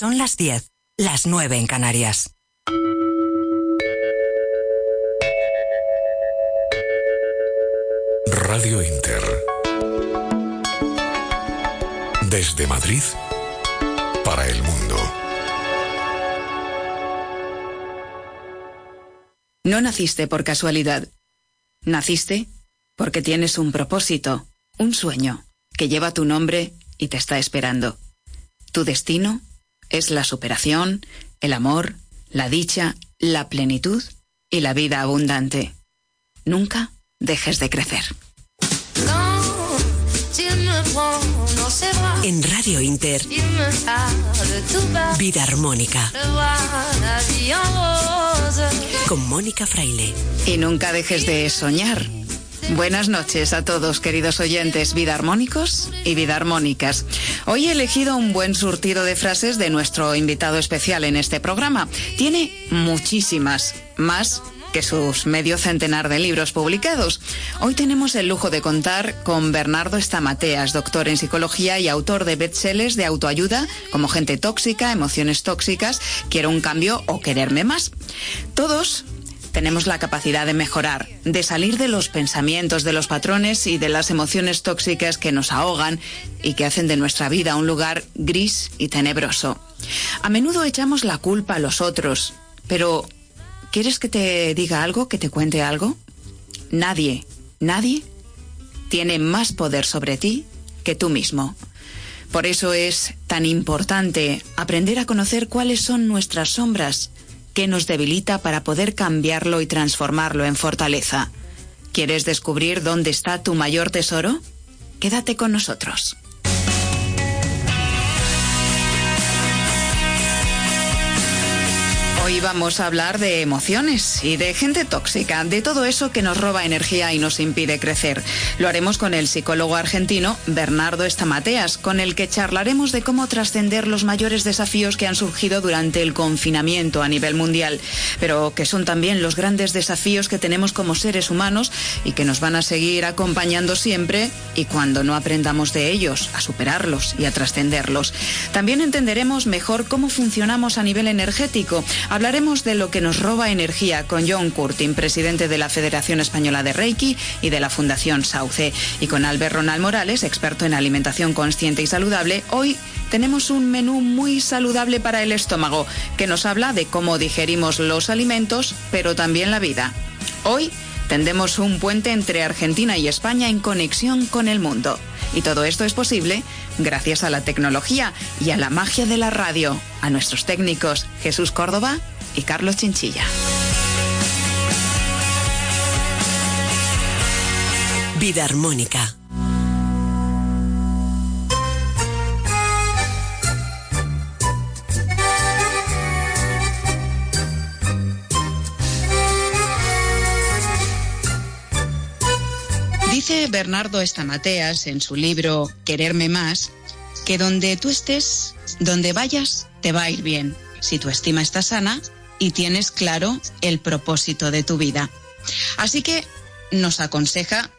Son las 10, las 9 en Canarias. Radio Inter. Desde Madrid para el mundo. No naciste por casualidad. Naciste porque tienes un propósito, un sueño, que lleva tu nombre y te está esperando. Tu destino es la superación, el amor, la dicha, la plenitud y la vida abundante. Nunca dejes de crecer. En Radio Inter, Vida Armónica. Con Mónica Fraile. Y nunca dejes de soñar. Buenas noches a todos, queridos oyentes vida armónicos y vida armónicas. Hoy he elegido un buen surtido de frases de nuestro invitado especial en este programa. Tiene muchísimas, más que sus medio centenar de libros publicados. Hoy tenemos el lujo de contar con Bernardo Estamateas, doctor en psicología y autor de bestsellers de autoayuda como Gente tóxica, Emociones tóxicas, Quiero un cambio o Quererme más. Todos tenemos la capacidad de mejorar, de salir de los pensamientos, de los patrones y de las emociones tóxicas que nos ahogan y que hacen de nuestra vida un lugar gris y tenebroso. A menudo echamos la culpa a los otros, pero ¿quieres que te diga algo, que te cuente algo? Nadie, nadie tiene más poder sobre ti que tú mismo. Por eso es tan importante aprender a conocer cuáles son nuestras sombras, que nos debilita para poder cambiarlo y transformarlo en fortaleza. ¿Quieres descubrir dónde está tu mayor tesoro? Quédate con nosotros. Hoy vamos a hablar de emociones y de gente tóxica, de todo eso que nos roba energía y nos impide crecer. Lo haremos con el psicólogo argentino Bernardo Estamateas, con el que charlaremos de cómo trascender los mayores desafíos que han surgido durante el confinamiento a nivel mundial, pero que son también los grandes desafíos que tenemos como seres humanos y que nos van a seguir acompañando siempre y cuando no aprendamos de ellos, a superarlos y a trascenderlos. También entenderemos mejor cómo funcionamos a nivel energético, Hablaremos de lo que nos roba energía con John Curtin, presidente de la Federación Española de Reiki y de la Fundación Sauce, y con Albert Ronald Morales, experto en alimentación consciente y saludable. Hoy tenemos un menú muy saludable para el estómago, que nos habla de cómo digerimos los alimentos, pero también la vida. Hoy tendemos un puente entre Argentina y España en conexión con el mundo. Y todo esto es posible gracias a la tecnología y a la magia de la radio, a nuestros técnicos Jesús Córdoba y Carlos Chinchilla. Vida armónica Dice Bernardo Estamateas en su libro Quererme más que donde tú estés, donde vayas, te va a ir bien, si tu estima está sana y tienes claro el propósito de tu vida. Así que nos aconseja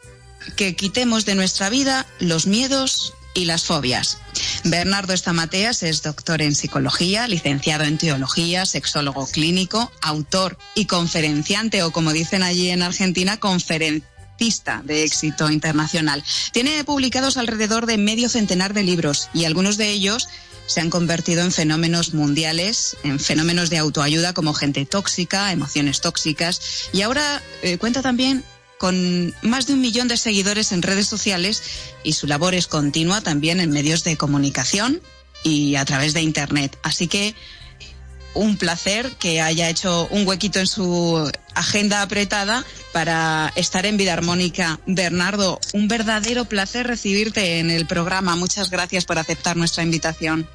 que quitemos de nuestra vida los miedos y las fobias. Bernardo Estamateas es doctor en psicología, licenciado en teología, sexólogo clínico, autor y conferenciante o como dicen allí en Argentina, conferenciante de éxito internacional. Tiene publicados alrededor de medio centenar de libros y algunos de ellos se han convertido en fenómenos mundiales, en fenómenos de autoayuda como gente tóxica, emociones tóxicas y ahora eh, cuenta también con más de un millón de seguidores en redes sociales y su labor es continua también en medios de comunicación y a través de Internet. Así que un placer que haya hecho un huequito en su agenda apretada para estar en Vida Armónica. Bernardo, un verdadero placer recibirte en el programa. Muchas gracias por aceptar nuestra invitación.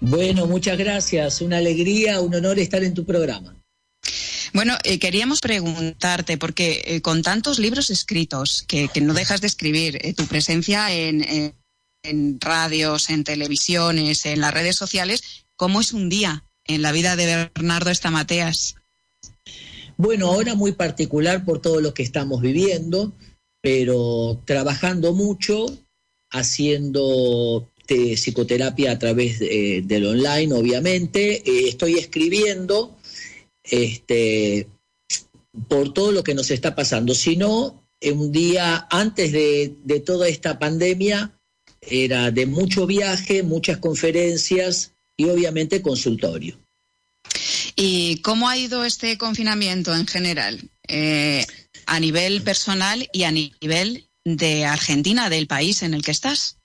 Bueno, muchas gracias. Una alegría, un honor estar en tu programa. Bueno, eh, queríamos preguntarte, porque eh, con tantos libros escritos que, no dejas de escribir, eh, tu presencia en, en radios, en televisiones, en las redes sociales, ¿cómo es un día en la vida de Bernardo Estamateas? Bueno, ahora muy particular por todo lo que estamos viviendo, pero trabajando mucho, haciendo este, psicoterapia a través del online, obviamente. Eh, estoy escribiendo este, por todo lo que nos está pasando. Si no, un día antes de, de toda esta pandemia, era de mucho viaje, muchas conferencias y obviamente consultorio. ¿Y cómo ha ido este confinamiento en general? Eh, a nivel personal y a nivel de Argentina, del país en el que estás.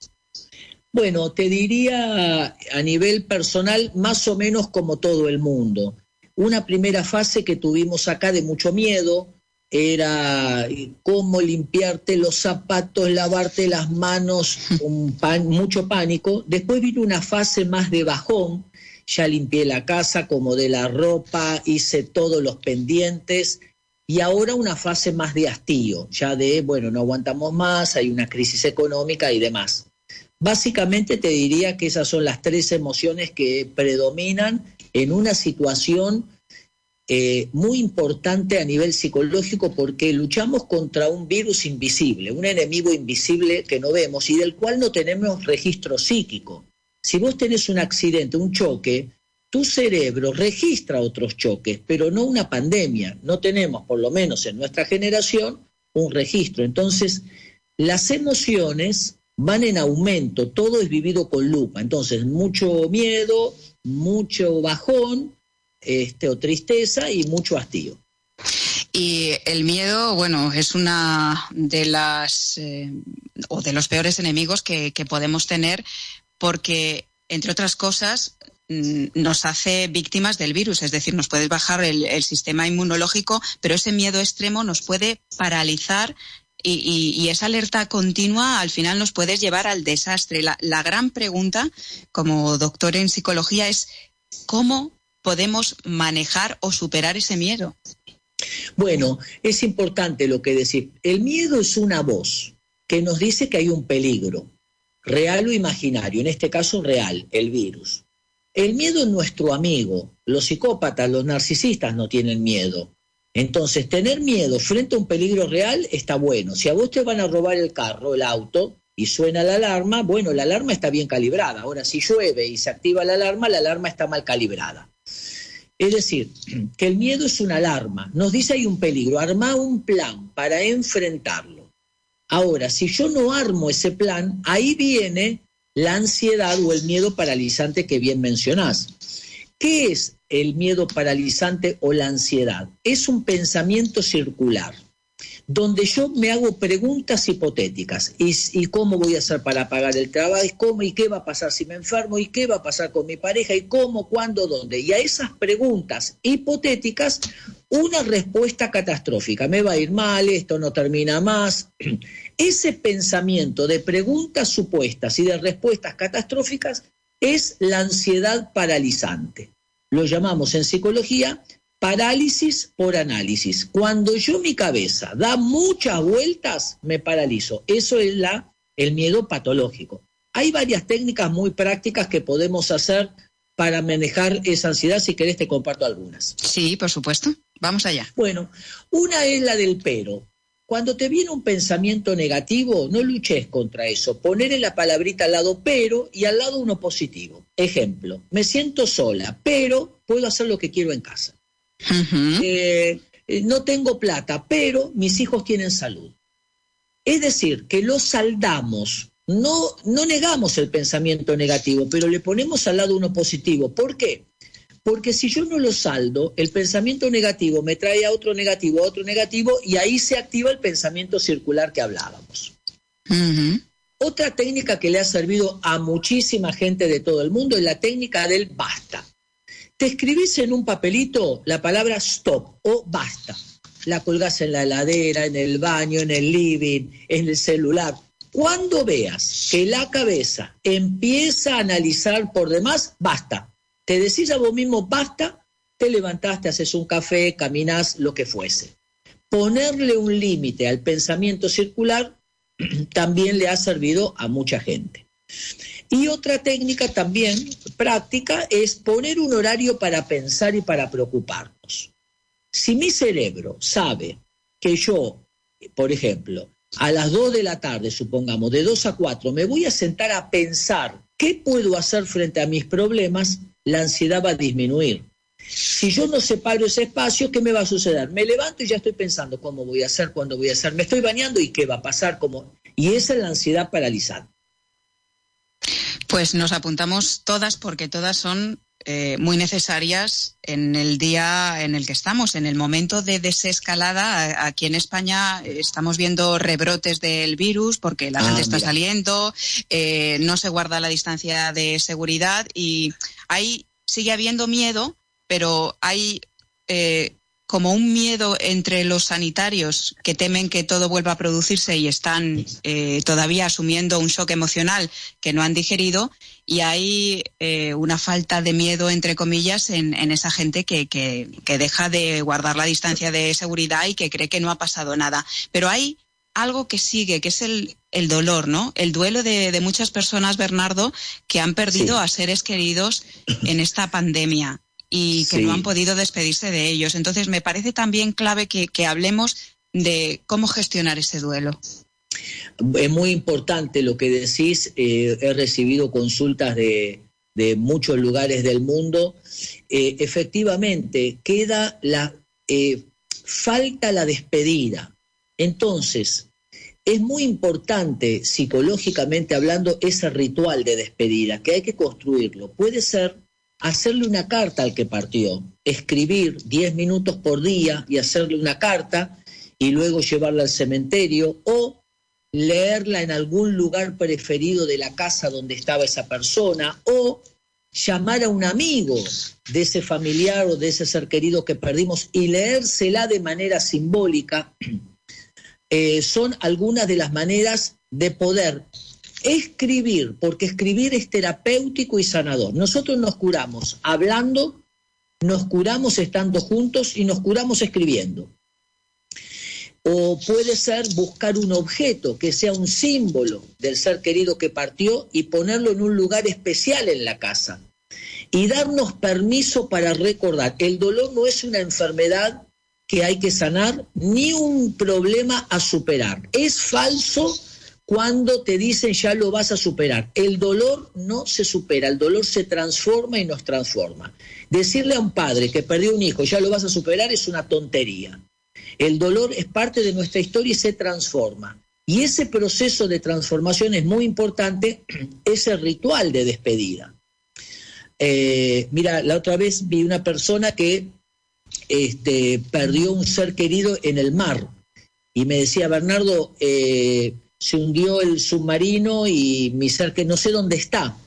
Bueno, te diría a nivel personal más o menos como todo el mundo. Una primera fase que tuvimos acá de mucho miedo era cómo limpiarte los zapatos, lavarte las manos, con mucho pánico. Después vino una fase más de bajón, ya limpié la casa, acomodé la ropa, hice todos los pendientes y ahora una fase más de hastío, ya de, bueno, no aguantamos más, hay una crisis económica y demás. Básicamente te diría que esas son las tres emociones que predominan en una situación eh, muy importante a nivel psicológico porque luchamos contra un virus invisible, un enemigo invisible que no vemos y del cual no tenemos registro psíquico. Si vos tenés un accidente, un choque, tu cerebro registra otros choques, pero no una pandemia. No tenemos, por lo menos en nuestra generación, un registro. Entonces, las emociones van en aumento, todo es vivido con lupa. Entonces, mucho miedo, mucho bajón, este, o tristeza y mucho hastío. Y el miedo, bueno, es una de las eh, o de los peores enemigos que, podemos tener porque, entre otras cosas, mm, nos hace víctimas del virus, es decir, nos puede bajar el, sistema inmunológico, pero ese miedo extremo nos puede paralizar y, esa alerta continua al final nos puede llevar al desastre. La, la gran pregunta, como doctor en psicología, es cómo podemos manejar o superar ese miedo? Bueno, es importante lo que decir. El miedo es una voz que nos dice que hay un peligro, real o imaginario, en este caso real, el virus. El miedo es nuestro amigo. Los psicópatas, los narcisistas no tienen miedo. Entonces, tener miedo frente a un peligro real está bueno. Si a vos te van a robar el carro, el auto, y suena la alarma, bueno, la alarma está bien calibrada. Ahora, si llueve y se activa la alarma, la alarma está mal calibrada. Es decir, que el miedo es una alarma, nos dice hay un peligro, arma un plan para enfrentarlo. Ahora, si yo no armo ese plan, ahí viene la ansiedad o el miedo paralizante que bien mencionás. ¿Qué es el miedo paralizante o la ansiedad? Es un pensamiento circular donde yo me hago preguntas hipotéticas. ¿Y, cómo voy a hacer para pagar el trabajo? ¿Y cómo? ¿Y qué va a pasar si me enfermo? ¿Y qué va a pasar con mi pareja? ¿Y cómo? ¿Cuándo? ¿Dónde? Y a esas preguntas hipotéticas, una respuesta catastrófica. Me va a ir mal, esto no termina más. Ese pensamiento de preguntas supuestas y de respuestas catastróficas es la ansiedad paralizante. Lo llamamos en psicología Parálisis por análisis. Cuando yo mi cabeza da muchas vueltas, me paralizo. Eso es la, el miedo patológico. Hay varias técnicas muy prácticas que podemos hacer para manejar esa ansiedad. Si querés, te comparto algunas. Sí, por supuesto. Vamos allá. Bueno, una es la del pero. Cuando te viene un pensamiento negativo, no luches contra eso. Poner en la palabrita al lado pero y al lado uno positivo. Ejemplo, me siento sola, pero puedo hacer lo que quiero en casa. Eh, eh, no tengo plata, pero mis hijos tienen salud. Es decir, que lo saldamos, no, no negamos el pensamiento negativo, pero le ponemos al lado uno positivo. ¿Por qué? Porque si yo no lo saldo, el pensamiento negativo me trae a otro negativo, a otro negativo, y ahí se activa el pensamiento circular que hablábamos. Otra técnica que le ha servido a muchísima gente de todo el mundo es la técnica del basta. Te escribís en un papelito la palabra stop o basta. La colgás en la heladera, en el baño, en el living, en el celular. Cuando veas que la cabeza empieza a analizar por demás, basta. Te decís a vos mismo, basta, te levantaste, haces un café, caminás, lo que fuese. Ponerle un límite al pensamiento circular también le ha servido a mucha gente. Y otra técnica también práctica es poner un horario para pensar y para preocuparnos. Si mi cerebro sabe que yo, por ejemplo, a las 2 de la tarde, supongamos, de 2 a 4, me voy a sentar a pensar ¿qué puedo hacer frente a mis problemas? La ansiedad va a disminuir. Si yo no separo ese espacio, ¿qué me va a suceder? Me levanto y ya estoy pensando cómo voy a hacer, cuándo voy a hacer. Me estoy bañando y qué va a pasar. Cómo... Y esa es la ansiedad paralizante. Pues nos apuntamos todas porque todas son eh, muy necesarias en el día en el que estamos, en el momento de desescalada. Aquí en España estamos viendo rebrotes del virus porque la ah, gente está saliendo, eh, no se guarda la distancia de seguridad y ahí sigue habiendo miedo, pero hay eh, como un miedo entre los sanitarios que temen que todo vuelva a producirse y están eh, todavía asumiendo un shock emocional que no han digerido y hay eh, una falta de miedo, entre comillas, en, esa gente que, que, deja de guardar la distancia de seguridad y que cree que no ha pasado nada. Pero hay algo que sigue, que es el, el dolor, ¿no? El duelo de, muchas personas, Bernardo, que han perdido a seres queridos en esta pandemia y que no han podido despedirse de ellos. Entonces, me parece también clave que, hablemos de cómo gestionar ese duelo. Es muy importante lo que decís. Eh, he recibido consultas de, muchos lugares del mundo. Eh, efectivamente, queda la eh, falta la despedida. Entonces, es muy importante psicológicamente hablando ese ritual de despedida, que hay que construirlo. Puede ser hacerle una carta al que partió, escribir 10 minutos por día y hacerle una carta y luego llevarla al cementerio o leerla en algún lugar preferido de la casa donde estaba esa persona o llamar a un amigo de ese familiar o de ese ser querido que perdimos y leérsela de manera simbólica, eh, son algunas de las maneras de poder escribir, porque escribir es terapéutico y sanador. Nosotros nos curamos hablando, nos curamos estando juntos y nos curamos escribiendo. O puede ser buscar un objeto que sea un símbolo del ser querido que partió y ponerlo en un lugar especial en la casa. Y darnos permiso para recordar. El dolor no es una enfermedad que hay que sanar ni un problema a superar. Es falso cuando te dicen ya lo vas a superar. El dolor no se supera, el dolor se transforma y nos transforma. Decirle a un padre que perdió un hijo ya lo vas a superar es una tontería. El dolor es parte de nuestra historia y se transforma. Y ese proceso de transformación es muy importante, ese ritual de despedida. Eh, mira, la otra vez vi una persona que este, perdió un ser querido en el mar y me decía, Bernardo, eh, se hundió el submarino y mi ser que no sé dónde está.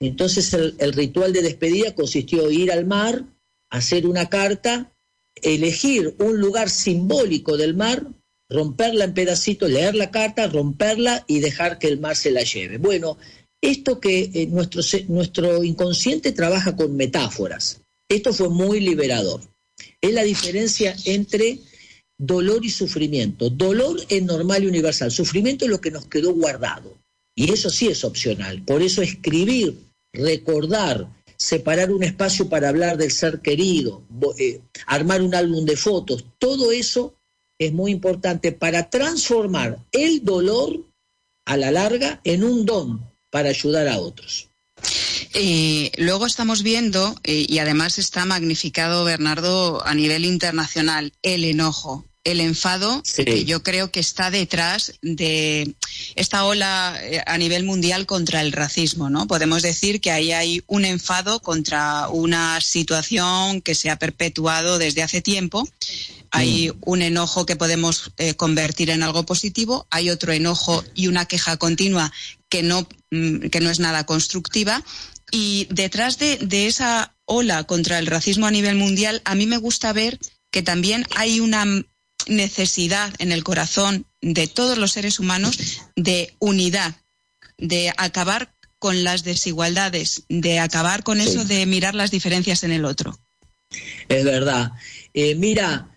Entonces el, ritual de despedida consistió en ir al mar, hacer una carta, elegir un lugar simbólico del mar, romperla en pedacitos, leer la carta, romperla y dejar que el mar se la lleve. Bueno, esto que eh, nuestro, nuestro inconsciente trabaja con metáforas, esto fue muy liberador. Es la diferencia entre dolor y sufrimiento. Dolor es normal y universal, sufrimiento es lo que nos quedó guardado. Y eso sí es opcional. Por eso escribir, recordar, separar un espacio para hablar del ser querido, eh, armar un álbum de fotos, todo eso es muy importante para transformar el dolor a la larga en un don para ayudar a otros. Eh, luego estamos viendo, eh, y además está magnificado, Bernardo, a nivel internacional, el enojo el enfado que yo creo que está detrás de esta ola eh, a nivel mundial contra el racismo, ¿no? Podemos decir que ahí hay un enfado contra una situación que se ha perpetuado desde hace tiempo. Hay mm. un enojo que podemos eh, convertir en algo positivo, hay otro enojo y una queja continua que no, mm, que no es nada constructiva. Y detrás de, de esa ola contra el racismo a nivel mundial, a mí me gusta ver que también hay una necesidad en el corazón de todos los seres humanos de unidad, de acabar con las desigualdades, de acabar con eso de mirar las diferencias en el otro. Es verdad. Eh, mira,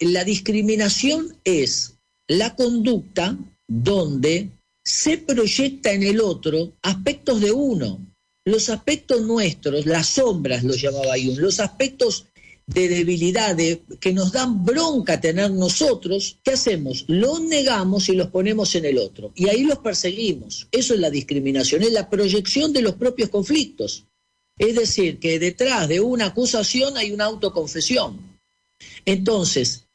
la discriminación es la conducta donde se proyecta en el otro aspectos de uno. Los aspectos nuestros, las sombras, lo llamaba Jung, los aspectos de debilidad, que nos dan bronca tener nosotros, ¿qué hacemos? Los negamos y los ponemos en el otro. Y ahí los perseguimos. Eso es la discriminación, es la proyección de los propios conflictos. Es decir, que detrás de una acusación hay una autoconfesión. Entonces,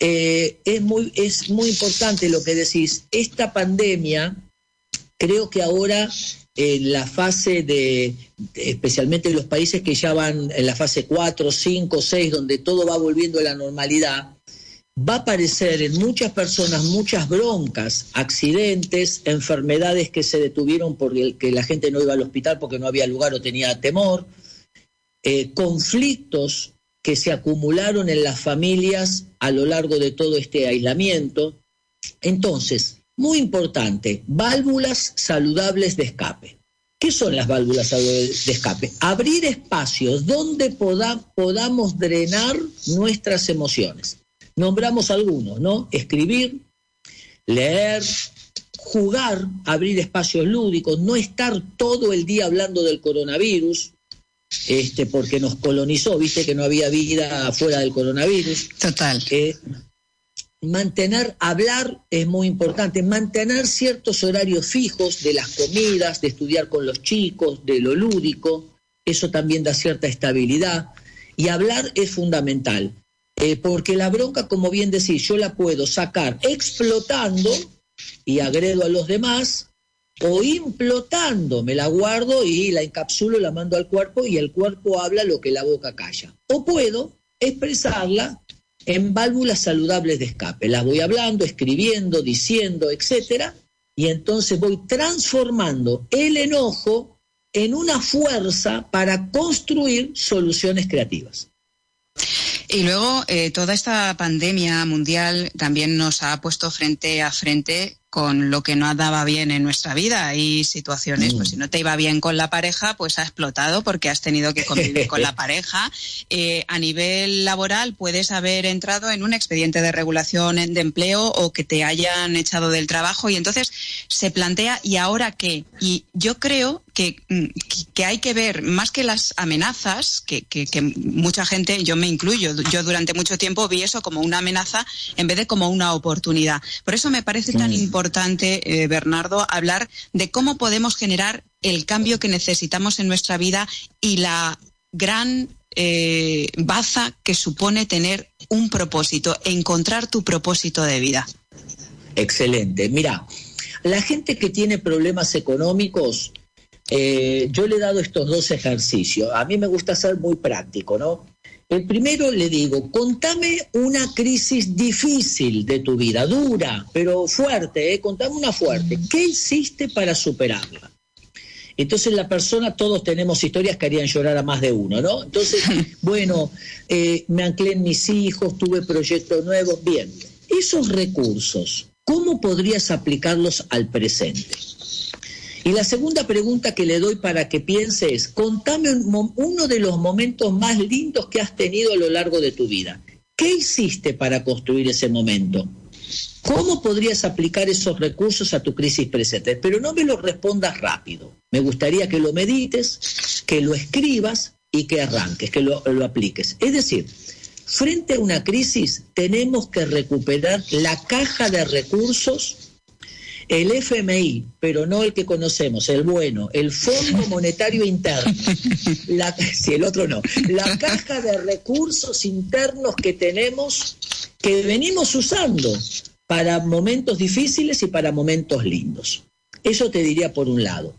eh, es, muy, es muy importante lo que decís. Esta pandemia, creo que ahora en la fase de, especialmente en los países que ya van en la fase 4, 5, 6, donde todo va volviendo a la normalidad, va a aparecer en muchas personas muchas broncas, accidentes, enfermedades que se detuvieron porque la gente no iba al hospital porque no había lugar o tenía temor, eh, conflictos que se acumularon en las familias a lo largo de todo este aislamiento. Entonces, muy importante, válvulas saludables de escape. ¿Qué son las válvulas de escape? Abrir espacios donde podamos drenar nuestras emociones. Nombramos algunos, ¿no? Escribir, leer, jugar, abrir espacios lúdicos, no estar todo el día hablando del coronavirus, este, porque nos colonizó, viste que no había vida fuera del coronavirus. Total. Eh, mantener, hablar es muy importante, mantener ciertos horarios fijos de las comidas, de estudiar con los chicos, de lo lúdico, eso también da cierta estabilidad. Y hablar es fundamental, eh, porque la bronca, como bien decís, yo la puedo sacar explotando y agredo a los demás, o implotando, me la guardo y la encapsulo, la mando al cuerpo y el cuerpo habla lo que la boca calla. O puedo expresarla en válvulas saludables de escape. Las voy hablando, escribiendo, diciendo, etcétera, y entonces voy transformando el enojo en una fuerza para construir soluciones creativas. Y luego eh, toda esta pandemia mundial también nos ha puesto frente a frente con lo que no andaba bien en nuestra vida. Hay situaciones, pues mm. si no te iba bien con la pareja, pues ha explotado porque has tenido que convivir con la pareja. Eh, a nivel laboral puedes haber entrado en un expediente de regulación de empleo o que te hayan echado del trabajo y entonces se plantea, ¿y ahora qué? Y yo creo que, mm, que hay que ver, más que las amenazas, que, que, que mucha gente, yo me incluyo, yo durante mucho tiempo vi eso como una amenaza en vez de como una oportunidad. Por eso me parece tan importante mm importante, eh, Bernardo, hablar de cómo podemos generar el cambio que necesitamos en nuestra vida y la gran eh, baza que supone tener un propósito, encontrar tu propósito de vida. Excelente. Mira, la gente que tiene problemas económicos, eh, yo le he dado estos dos ejercicios. A mí me gusta ser muy práctico, ¿no? El primero le digo, contame una crisis difícil de tu vida, dura, pero fuerte, ¿eh? contame una fuerte. ¿Qué hiciste para superarla? Entonces la persona, todos tenemos historias que harían llorar a más de uno, ¿no? Entonces, bueno, eh, me anclé en mis hijos, tuve proyectos nuevos, bien. Esos recursos, ¿cómo podrías aplicarlos al presente? Y la segunda pregunta que le doy para que piense es, contame uno de los momentos más lindos que has tenido a lo largo de tu vida. ¿Qué hiciste para construir ese momento? ¿Cómo podrías aplicar esos recursos a tu crisis presente? Pero no me lo respondas rápido. Me gustaría que lo medites, que lo escribas y que arranques, que lo, lo apliques. Es decir, frente a una crisis tenemos que recuperar la caja de recursos el FMI, pero no el que conocemos, el bueno, el Fondo Monetario Interno, si el otro no, la caja de recursos internos que tenemos, que venimos usando para momentos difíciles y para momentos lindos. Eso te diría por un lado.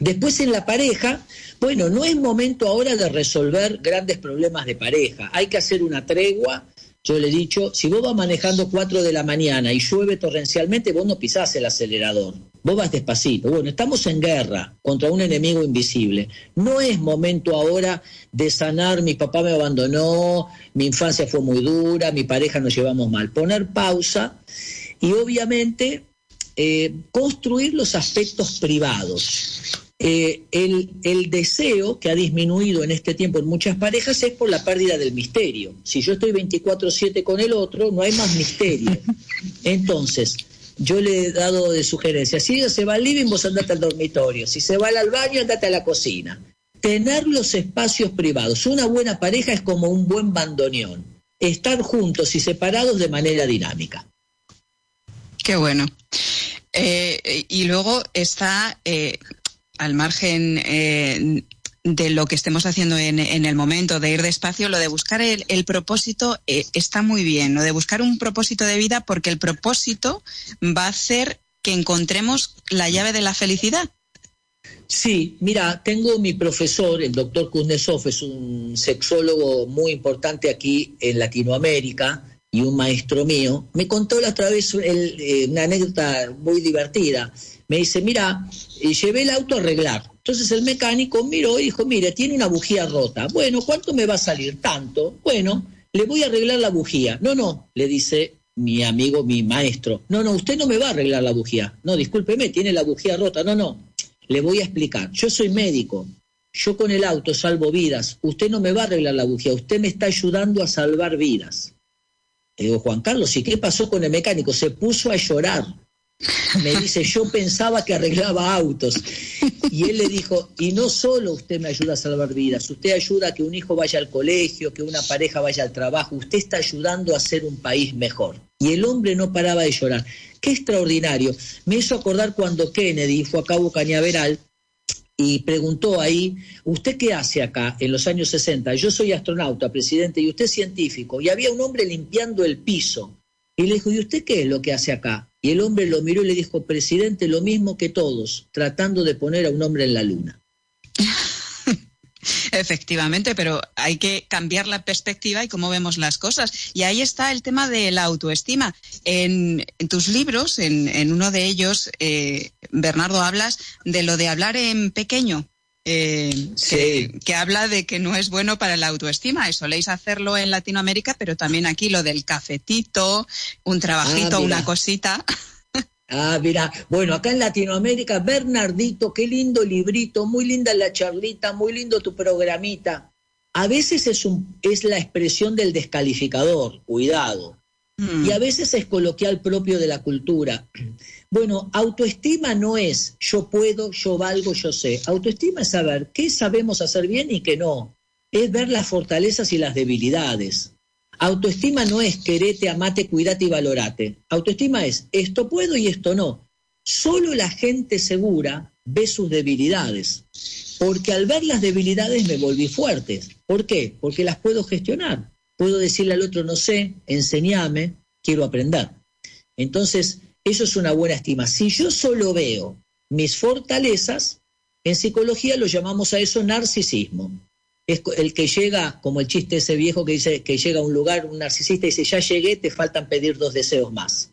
Después en la pareja, bueno, no es momento ahora de resolver grandes problemas de pareja, hay que hacer una tregua yo le he dicho, si vos vas manejando 4 de la mañana y llueve torrencialmente, vos no pisás el acelerador, vos vas despacito. Bueno, estamos en guerra contra un enemigo invisible. No es momento ahora de sanar, mi papá me abandonó, mi infancia fue muy dura, mi pareja nos llevamos mal. Poner pausa y obviamente eh, construir los aspectos privados. Eh, el, deseo que ha disminuido en este tiempo en muchas parejas es por la pérdida del misterio. Si yo estoy 24/7 con el otro, no hay más misterio. Entonces, yo le he dado de sugerencia, si ella se va al living, vos andate al dormitorio, si se va al baño, andate a la cocina. tener los espacios privados. Una buena pareja es como un buen bandoneón, estar juntos y separados de manera dinámica. Qué bueno. Eh, y luego está, eh, al margen eh, de lo que estemos haciendo en, el momento, de ir despacio, lo de buscar el, propósito está muy bien, lo de buscar un propósito de vida, porque el propósito va a hacer que encontremos la llave de la felicidad. Sí, mira, tengo mi profesor, el doctor Kuznetsov, es un sexólogo muy importante aquí en Latinoamérica, y un maestro mío, me contó la otra vez eh, una anécdota muy divertida. Me dice, mira, eh, llevé el auto a arreglar. Entonces el mecánico miró y dijo, mire, tiene una bujía rota. Bueno, ¿cuánto me va a salir? Tanto. Bueno, le voy a arreglar la bujía. No, no, le dice mi amigo, mi maestro. No, no, usted no me va a arreglar la bujía. No, discúlpeme, tiene la bujía rota. No, no, le voy a explicar. Yo soy médico. Yo con el auto salvo vidas. Usted no me va a arreglar la bujía. Usted me está ayudando a salvar vidas. Le digo, Juan Carlos, ¿y qué pasó con el mecánico? Se puso a llorar. Me dice, yo pensaba que arreglaba autos. Y él le dijo, y no solo usted me ayuda a salvar vidas, usted ayuda a que un hijo vaya al colegio, que una pareja vaya al trabajo, usted está ayudando a hacer un país mejor. Y el hombre no paraba de llorar. Qué extraordinario. Me hizo acordar cuando Kennedy fue a Cabo Cañaveral y preguntó ahí, ¿usted qué hace acá en los años 60? Yo soy astronauta, presidente, y usted científico. Y había un hombre limpiando el piso. Y le dijo, ¿y usted qué es lo que hace acá? Y el hombre lo miró y le dijo, presidente, lo mismo que todos, tratando de poner a un hombre en la luna. Efectivamente, pero hay que cambiar la perspectiva y cómo vemos las cosas. Y ahí está el tema de la autoestima. En, tus libros, en, uno de ellos, eh, Bernardo, hablas de lo de hablar en pequeño. Eh, que, habla de que no es bueno para la autoestima. Eso soléis hacerlo en Latinoamérica, pero también aquí lo del cafetito, un trabajito, ah, una cosita. Ah, mira, bueno, acá en Latinoamérica, Bernardito, qué lindo librito, muy linda la charlita, muy lindo tu programita. A veces es, un, es la expresión del descalificador, cuidado. Mm. Y a veces es coloquial propio de la cultura. Bueno, autoestima no es yo puedo, yo valgo, yo sé. Autoestima es saber qué sabemos hacer bien y qué no. Es ver las fortalezas y las debilidades. Autoestima no es querete, amate, cuidate y valorate. Autoestima es esto puedo y esto no. Solo la gente segura ve sus debilidades. Porque al ver las debilidades me volví fuerte. ¿Por qué? Porque las puedo gestionar. Puedo decirle al otro, no sé, enseñame, quiero aprender. Entonces, eso es una buena estima. Si yo solo veo mis fortalezas, en psicología lo llamamos a eso narcisismo es el que llega, como el chiste ese viejo que dice que llega a un lugar, un narcisista y dice, ya llegué, te faltan pedir dos deseos más.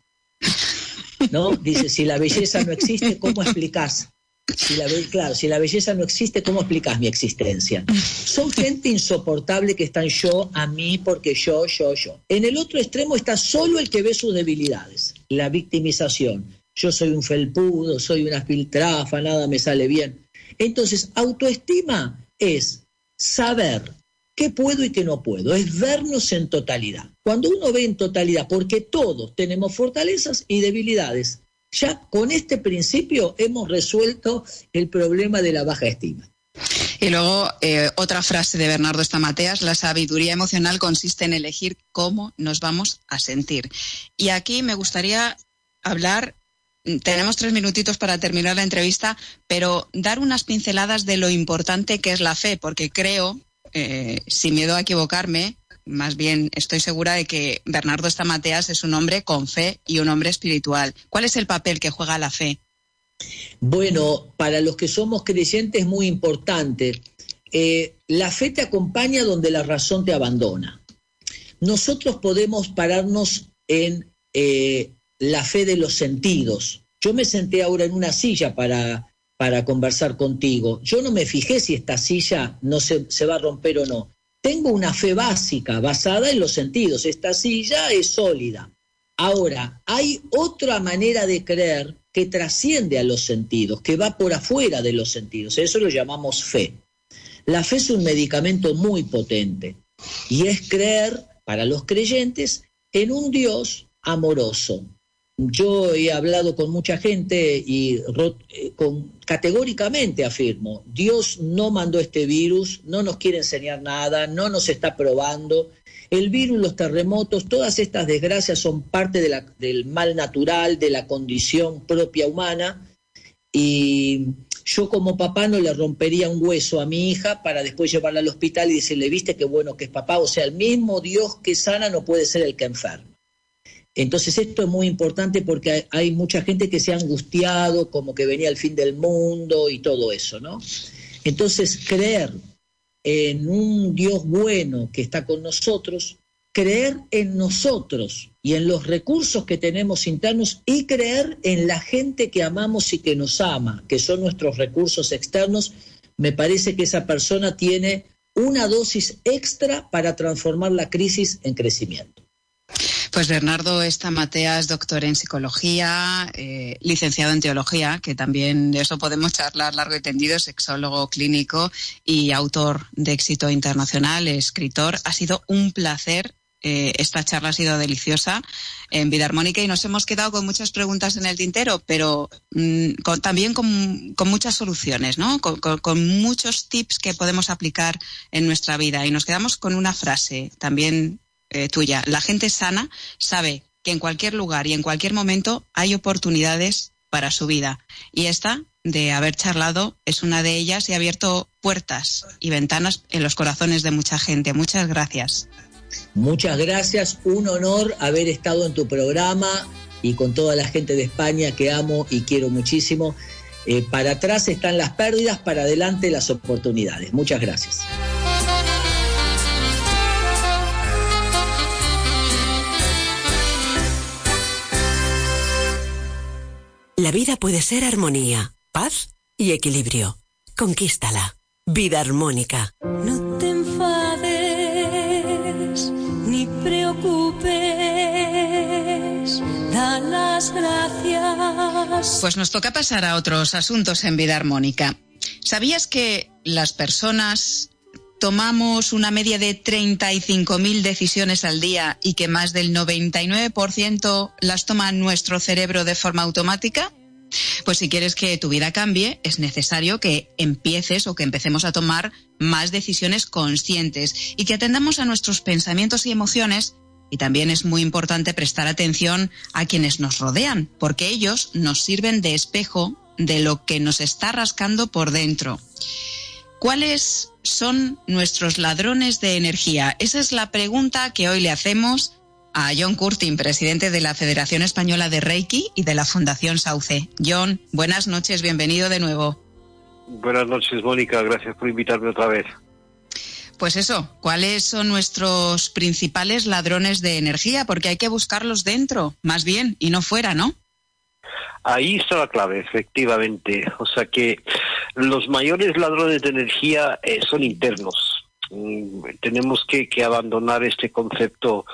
¿No? Dice, si la belleza no existe, ¿cómo explicás? Si la, claro, si la belleza no existe, ¿cómo explicas mi existencia? Son gente insoportable que están yo, a mí, porque yo, yo, yo. En el otro extremo está solo el que ve sus debilidades, la victimización. Yo soy un felpudo, soy una filtrafa, nada me sale bien. Entonces, autoestima es saber qué puedo y qué no puedo, es vernos en totalidad. Cuando uno ve en totalidad, porque todos tenemos fortalezas y debilidades, ya con este principio hemos resuelto el problema de la baja estima. Y luego eh, otra frase de Bernardo Estamateas, la sabiduría emocional consiste en elegir cómo nos vamos a sentir. Y aquí me gustaría hablar tenemos tres minutitos para terminar la entrevista, pero dar unas pinceladas de lo importante que es la fe, porque creo, eh, sin miedo a equivocarme, más bien estoy segura de que Bernardo Estamateas es un hombre con fe y un hombre espiritual. ¿Cuál es el papel que juega la fe? Bueno, para los que somos creyentes es muy importante. Eh, la fe te acompaña donde la razón te abandona. Nosotros podemos pararnos en eh, la fe de los sentidos. Yo me senté ahora en una silla para, para conversar contigo. Yo no me fijé si esta silla no se, se va a romper o no. Tengo una fe básica basada en los sentidos. Esta silla es sólida. Ahora, hay otra manera de creer que trasciende a los sentidos, que va por afuera de los sentidos. Eso lo llamamos fe. La fe es un medicamento muy potente y es creer para los creyentes en un Dios amoroso, yo he hablado con mucha gente y eh, con, categóricamente afirmo, Dios no mandó este virus, no nos quiere enseñar nada, no nos está probando. El virus, los terremotos, todas estas desgracias son parte del mal natural, de la condición propia humana. Y yo como papá no le rompería un hueso a mi hija para después llevarla al hospital y decirle, viste qué bueno que es papá. O sea, el mismo Dios que sana no puede ser el que enferma. Entonces esto es muy importante porque hay mucha gente que se ha angustiado como que venía el fin del mundo y todo eso, ¿no? Entonces creer en un Dios bueno que está con nosotros, creer en nosotros y en los recursos que tenemos internos y creer en la gente que amamos y que nos ama, que son nuestros recursos externos, me parece que esa persona tiene una dosis extra para transformar la crisis en crecimiento. Pues Bernardo Estamatea es doctor en psicología, eh, licenciado en teología, que también de eso podemos charlar largo y tendido, sexólogo clínico y autor de éxito internacional, escritor. Ha sido un placer eh, esta charla ha sido deliciosa en Vida Armónica y nos hemos quedado con muchas preguntas en el tintero, pero mm, también con, muchas soluciones, ¿no? con, muchos tips que podemos aplicar en nuestra vida. Y nos quedamos con una frase también eh, tuya. La gente sana sabe que en cualquier lugar y en cualquier momento hay oportunidades para su vida. Y esta, de haber charlado, es una de ellas y ha abierto puertas y ventanas en los corazones de mucha gente. Muchas gracias. Muchas gracias, un honor haber estado en tu programa y con toda la gente de España que amo y quiero muchísimo. Eh, para atrás están las pérdidas, para adelante las oportunidades. Muchas gracias. La vida puede ser armonía, paz y equilibrio. Conquístala. Vida armónica. No te enfades ni preocupes. Da las gracias. Pues nos toca pasar a otros asuntos en vida armónica. ¿Sabías que las personas tomamos una media de 35.000 decisiones al día y que más del 99% las toma nuestro cerebro de forma automática? Pues si quieres que tu vida cambie, es necesario que empieces o que empecemos a tomar más decisiones conscientes y que atendamos a nuestros pensamientos y emociones. Y también es muy importante prestar atención a quienes nos rodean, porque ellos nos sirven de espejo de lo que nos está rascando por dentro. ¿Cuáles son nuestros ladrones de energía? Esa es la pregunta que hoy le hacemos a John Curtin, presidente de la Federación Española de Reiki y de la Fundación Sauce. John, buenas noches, bienvenido de nuevo. Buenas noches, Mónica, gracias por invitarme otra vez. Pues eso, ¿cuáles son nuestros principales ladrones de energía? Porque hay que buscarlos dentro, más bien, y no fuera, ¿no? Ahí está la clave, efectivamente. O sea que los mayores ladrones de energía eh, son internos. Mm, tenemos que, abandonar este concepto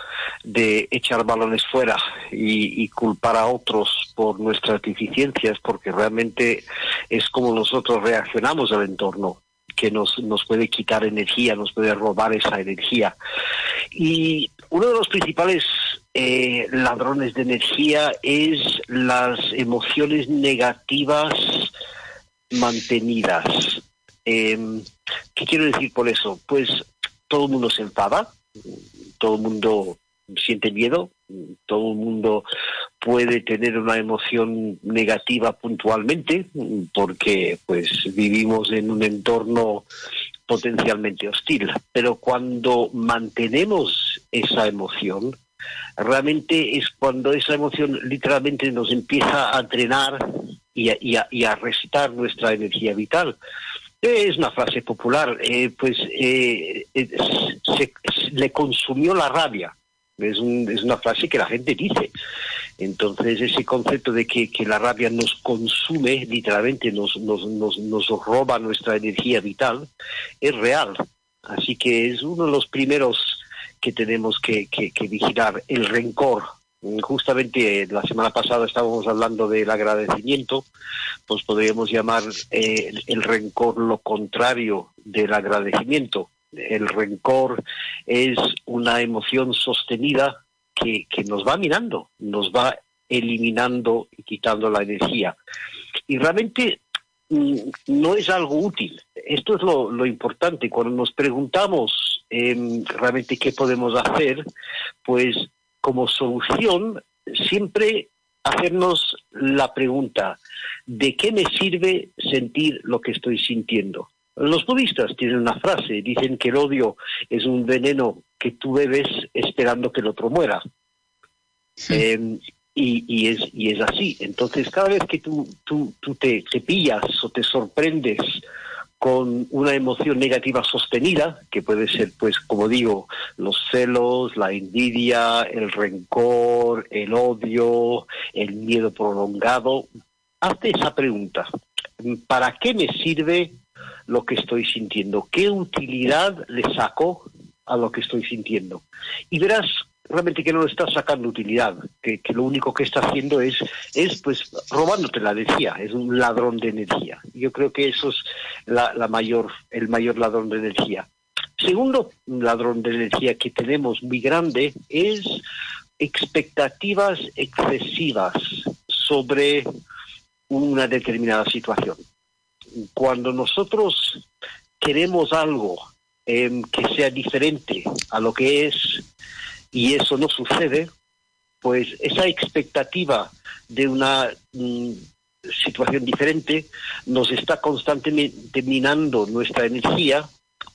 de echar balones fuera y, culpar a otros por nuestras deficiencias, porque realmente es como nosotros reaccionamos al entorno que nos, nos puede quitar energía, nos puede robar esa energía. Y uno de los principales eh, ladrones de energía es las emociones negativas mantenidas. Em, ¿Qué quiero decir por eso? Pues todo el mundo se enfada, todo el mundo siente miedo, todo el mundo puede tener una emoción negativa puntualmente porque pues vivimos en un entorno potencialmente hostil, pero cuando mantenemos esa emoción, realmente es cuando esa emoción literalmente nos empieza a entrenar y a, recitar nuestra energía vital. Es una frase popular, eh, pues eh, se, le consumió la rabia. Es, es, una frase que la gente dice. Entonces, ese concepto de que, la rabia nos consume, literalmente nos, nos, nos, nos roba nuestra energía vital, es real. Así que es uno de los primeros que tenemos que, vigilar, el rencor. Justamente la semana pasada estábamos hablando del agradecimiento, pues podríamos llamar eh, el rencor lo contrario del agradecimiento. El rencor es una emoción sostenida que, que nos va mirando, nos va eliminando y quitando la energía. Y realmente mm, no es algo útil. Esto es lo, lo importante. Cuando nos preguntamos em, realmente qué podemos hacer, pues como solución siempre hacernos la pregunta, ¿de qué me sirve sentir lo que estoy sintiendo? Los budistas tienen una frase, dicen que el odio es un veneno que tú bebes esperando que el otro muera. Eh, y, es, y es así. Entonces, cada vez que tú te, te pillas o te sorprendes con una emoción negativa sostenida, que puede ser, pues, como digo, los celos, la envidia, el rencor, el odio, el miedo prolongado, hazte esa pregunta. ¿Para qué me sirve lo que estoy sintiendo? ¿Qué utilidad le saco a lo que estoy sintiendo? Y verás realmente que no le estás sacando utilidad, que, lo único que está haciendo es, es pues robándote la energía, es un ladrón de energía. Yo creo que eso es la, mayor, el mayor ladrón de energía. Segundo ladrón de energía que tenemos muy grande es expectativas excesivas sobre una determinada situación. Cuando nosotros queremos algo eh, que sea diferente a lo que es, y eso no sucede, pues esa expectativa de una mm, situación diferente nos está constantemente minando nuestra energía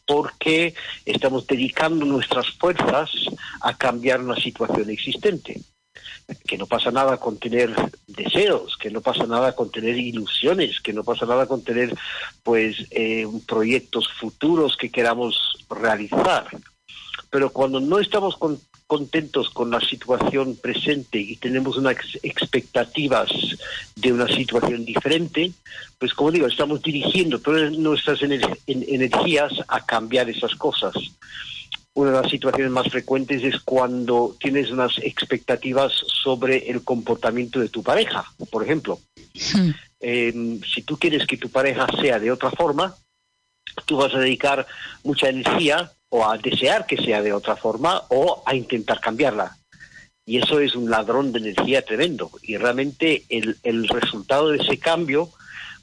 porque estamos dedicando nuestras fuerzas a cambiar una situación existente. Que no pasa nada con tener deseos, que no pasa nada con tener ilusiones, que no pasa nada con tener pues eh, proyectos futuros que queramos realizar. Pero cuando no estamos con, contentos con la situación presente y tenemos unas expectativas de una situación diferente, pues como digo, estamos dirigiendo todas nuestras energías a cambiar esas cosas. Una de las situaciones más frecuentes es cuando tienes unas expectativas sobre el comportamiento de tu pareja, por ejemplo. Hmm. Em, si tú quieres que tu pareja sea de otra forma, tú vas a dedicar mucha energía o a desear que sea de otra forma o a intentar cambiarla. Y eso es un ladrón de energía tremendo. Y realmente el, el resultado de ese cambio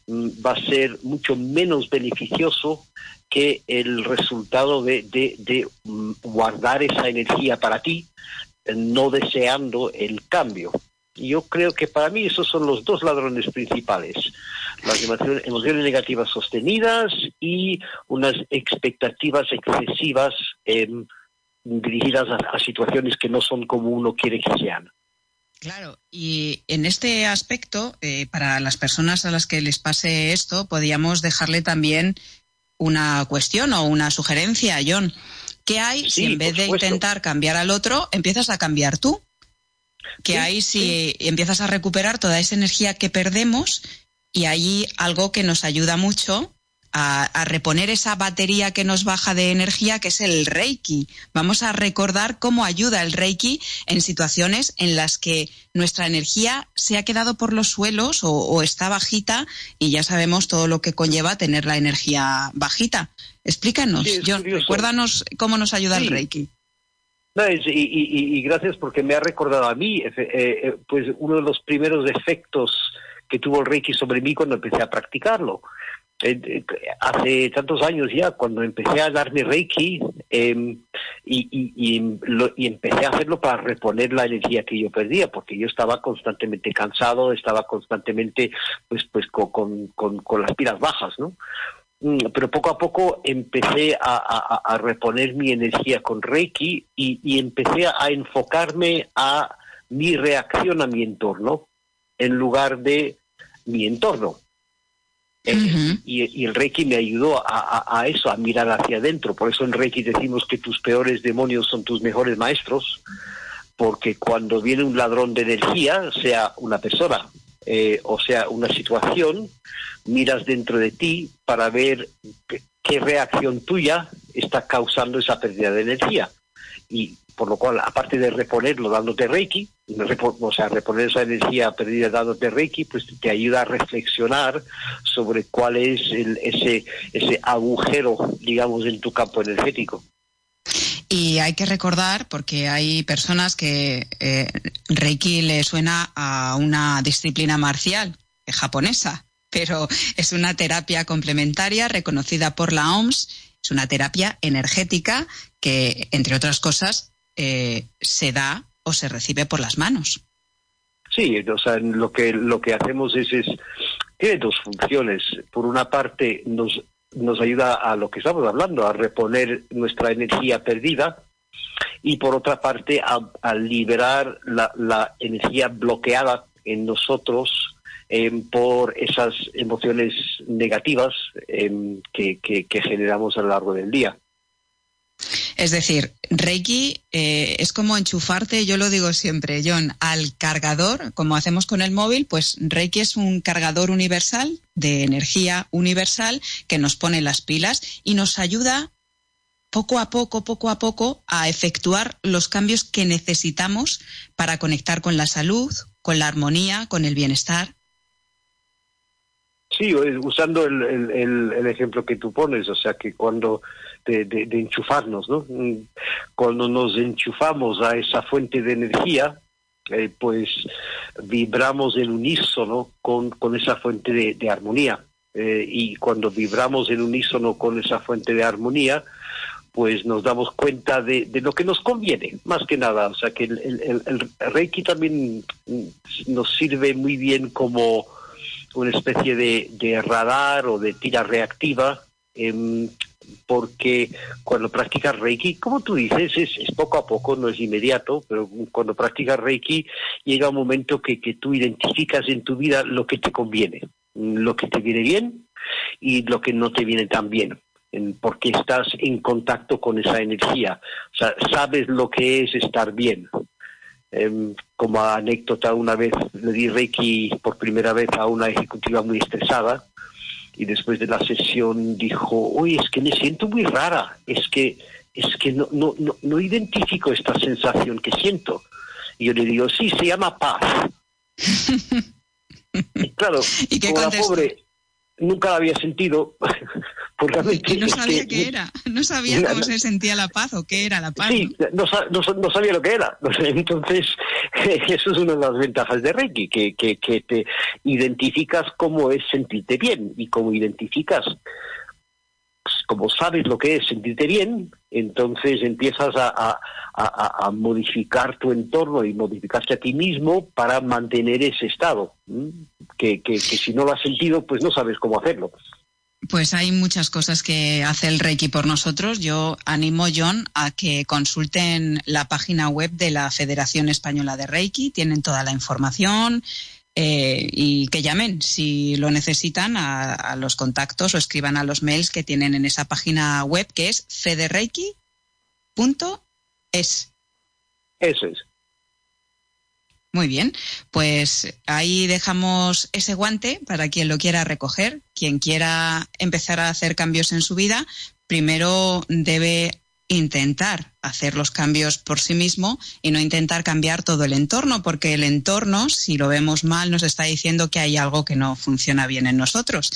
mm, va a ser mucho menos beneficioso que el resultado de, de, de mm, guardar esa energía para ti, no deseando el cambio. Yo creo que para mí esos son los dos ladrones principales. Las emociones, negativas sostenidas y unas expectativas excesivas em, dirigidas a, situaciones que no son como uno quiere que sean. Claro, y en este aspecto, eh, para las personas a las que les pase esto, podríamos dejarle también una cuestión o una sugerencia, John. ¿Qué hay si en vez de intentar cambiar al otro, empiezas a cambiar tú? Que ahí si empiezas a recuperar toda esa energía que perdemos y ahí algo que nos ayuda mucho a, reponer esa batería que nos baja de energía, que es el Reiki. Vamos a recordar cómo ayuda el Reiki en situaciones en las que nuestra energía se ha quedado por los suelos o, está bajita y ya sabemos todo lo que conlleva tener la energía bajita. Explícanos, John, recuérdanos cómo nos ayuda el Reiki. No, y, gracias porque me ha recordado a mí, eh, eh, pues uno de los primeros efectos que tuvo el Reiki sobre mí cuando empecé a practicarlo. Eh, hace tantos años ya, cuando empecé a darme Reiki em, y, empecé a hacerlo para reponer la energía que yo perdía, porque yo estaba constantemente cansado, estaba constantemente pues, pues con, con las pilas bajas, ¿no? Mm, pero poco a poco empecé a, reponer mi energía con Reiki y, empecé a enfocarme a mi reacción a mi entorno en lugar de mi entorno. Eh, y, el Reiki me ayudó a, eso, a mirar hacia adentro. Por eso en Reiki decimos que tus peores demonios son tus mejores maestros, porque cuando viene un ladrón de energía, sea una persona eh, o sea una situación, miras dentro de ti para ver qué, reacción tuya está causando esa pérdida de energía. Y por lo cual, aparte de reponerlo dándote Reiki, o sea, reponer esa energía perdida dándote Reiki, pues te ayuda a reflexionar sobre cuál es ese, ese agujero, digamos, en tu campo energético. Y hay que recordar, porque hay personas que eh, Reiki le suena a una disciplina marcial japonesa, pero es una terapia complementaria reconocida por la OMS, es una terapia energética que, entre otras cosas, eh, se da o se recibe por las manos. Sí, o sea, lo que lo que hacemos es, es tiene dos funciones. Por una parte, nos nos ayuda a lo que estamos hablando, a reponer nuestra energía perdida y por otra parte a, liberar la, energía bloqueada en nosotros em, por esas emociones negativas em, que, generamos a lo largo del día. Es decir, Reiki eh, es como enchufarte, yo lo digo siempre, John, al cargador, como hacemos con el móvil, pues Reiki es un cargador universal de energía universal que nos pone las pilas y nos ayuda poco a poco, poco a poco, a efectuar los cambios que necesitamos para conectar con la salud, con la armonía, con el bienestar. Sí, usando el ejemplo que tú pones, o sea que cuando de, enchufarnos, ¿no? Mm, cuando nos enchufamos a esa fuente de energía, eh, pues vibramos en unísono con, con esa fuente de, armonía. Eh, y cuando vibramos en unísono con esa fuente de armonía, pues nos damos cuenta de, lo que nos conviene, más que nada. O sea que el, Reiki también nos sirve muy bien como una especie de, radar o de tira reactiva eh, porque cuando practicas Reiki, como tú dices, es, poco a poco, no es inmediato, pero cuando practicas Reiki llega un momento que, que tú identificas en tu vida lo que te conviene, lo que te viene bien y lo que no te viene tan bien porque estás en contacto con esa energía. O sea, sabes lo que es estar bien. Em, como anécdota, una vez le di Reiki por primera vez a una ejecutiva muy estresada y después de la sesión dijo, oye, es que me siento muy rara, es que, es que no, no, no, identifico esta sensación que siento. Y yo le digo, sí, se llama paz. y claro, ¿Y como la pobre nunca la había sentido, y no sabía qué era, no sabía cómo se sentía la paz o qué era la paz. Sí, no, no, sabía lo que era. Entonces, eso es una de las ventajas de Reiki, que, que, que te identificas cómo es sentirte bien y como identificas como sabes lo que es sentirte bien, entonces empiezas a, modificar tu entorno y modificarte a ti mismo para mantener ese estado, que si no lo has sentido, pues no sabes cómo hacerlo. Pues hay muchas cosas que hace el Reiki por nosotros. Yo animo, John, a que consulten la página web de la Federación Española de Reiki. Tienen toda la información eh, y que llamen si lo necesitan a, los contactos o escriban a los mails que tienen en esa página web que es federeiki.es. Eso es. Muy bien, pues ahí dejamos ese guante para quien lo quiera recoger. Quien quiera empezar a hacer cambios en su vida, primero debe intentar hacer los cambios por sí mismo y no intentar cambiar todo el entorno, porque el entorno, si lo vemos mal, nos está diciendo que hay algo que no funciona bien en nosotros.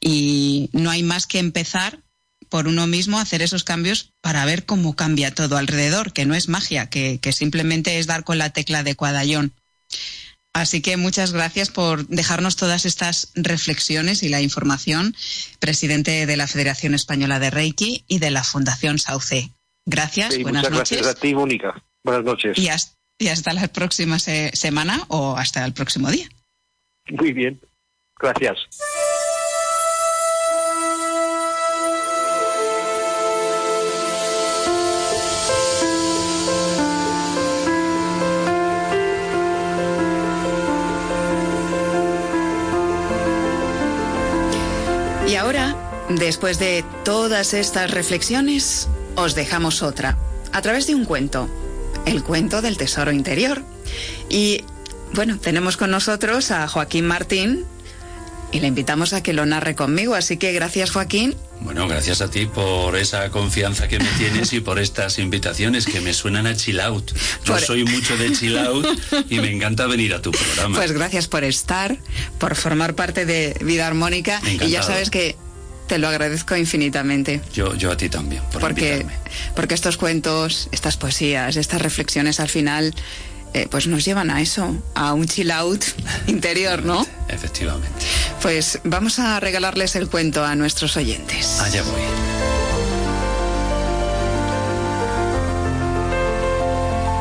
Y no hay más que empezar por uno mismo a hacer esos cambios para ver cómo cambia todo alrededor, que no es magia, que, que simplemente es dar con la tecla de cuadallón. Así que muchas gracias por dejarnos todas estas reflexiones y la información, presidente de la Federación Española de Reiki y de la Fundación Sauce. Gracias, buenas muchas noches. Gracias a ti, Mónica. Buenas noches. Y hasta, la próxima semana o hasta el próximo día. Muy bien. Gracias. Después de todas estas reflexiones, os dejamos otra, a través de un cuento, el cuento del tesoro interior. Y bueno, tenemos con nosotros a Joaquín Martín y le invitamos a que lo narre conmigo. Así que gracias, Joaquín. Bueno, gracias a ti por esa confianza que me tienes y por estas invitaciones que me suenan a chill out. Yo soy mucho de chill out y me encanta venir a tu programa. Pues gracias por estar, por formar parte de Vida Armónica. Y ya sabes que Te lo agradezco infinitamente. Yo, yo a ti también. Por porque, porque estos cuentos, estas poesías, estas reflexiones al final, eh, pues nos llevan a eso, a un chill out interior, ¿no? Efectivamente. Pues vamos a regalarles el cuento a nuestros oyentes. Allá voy.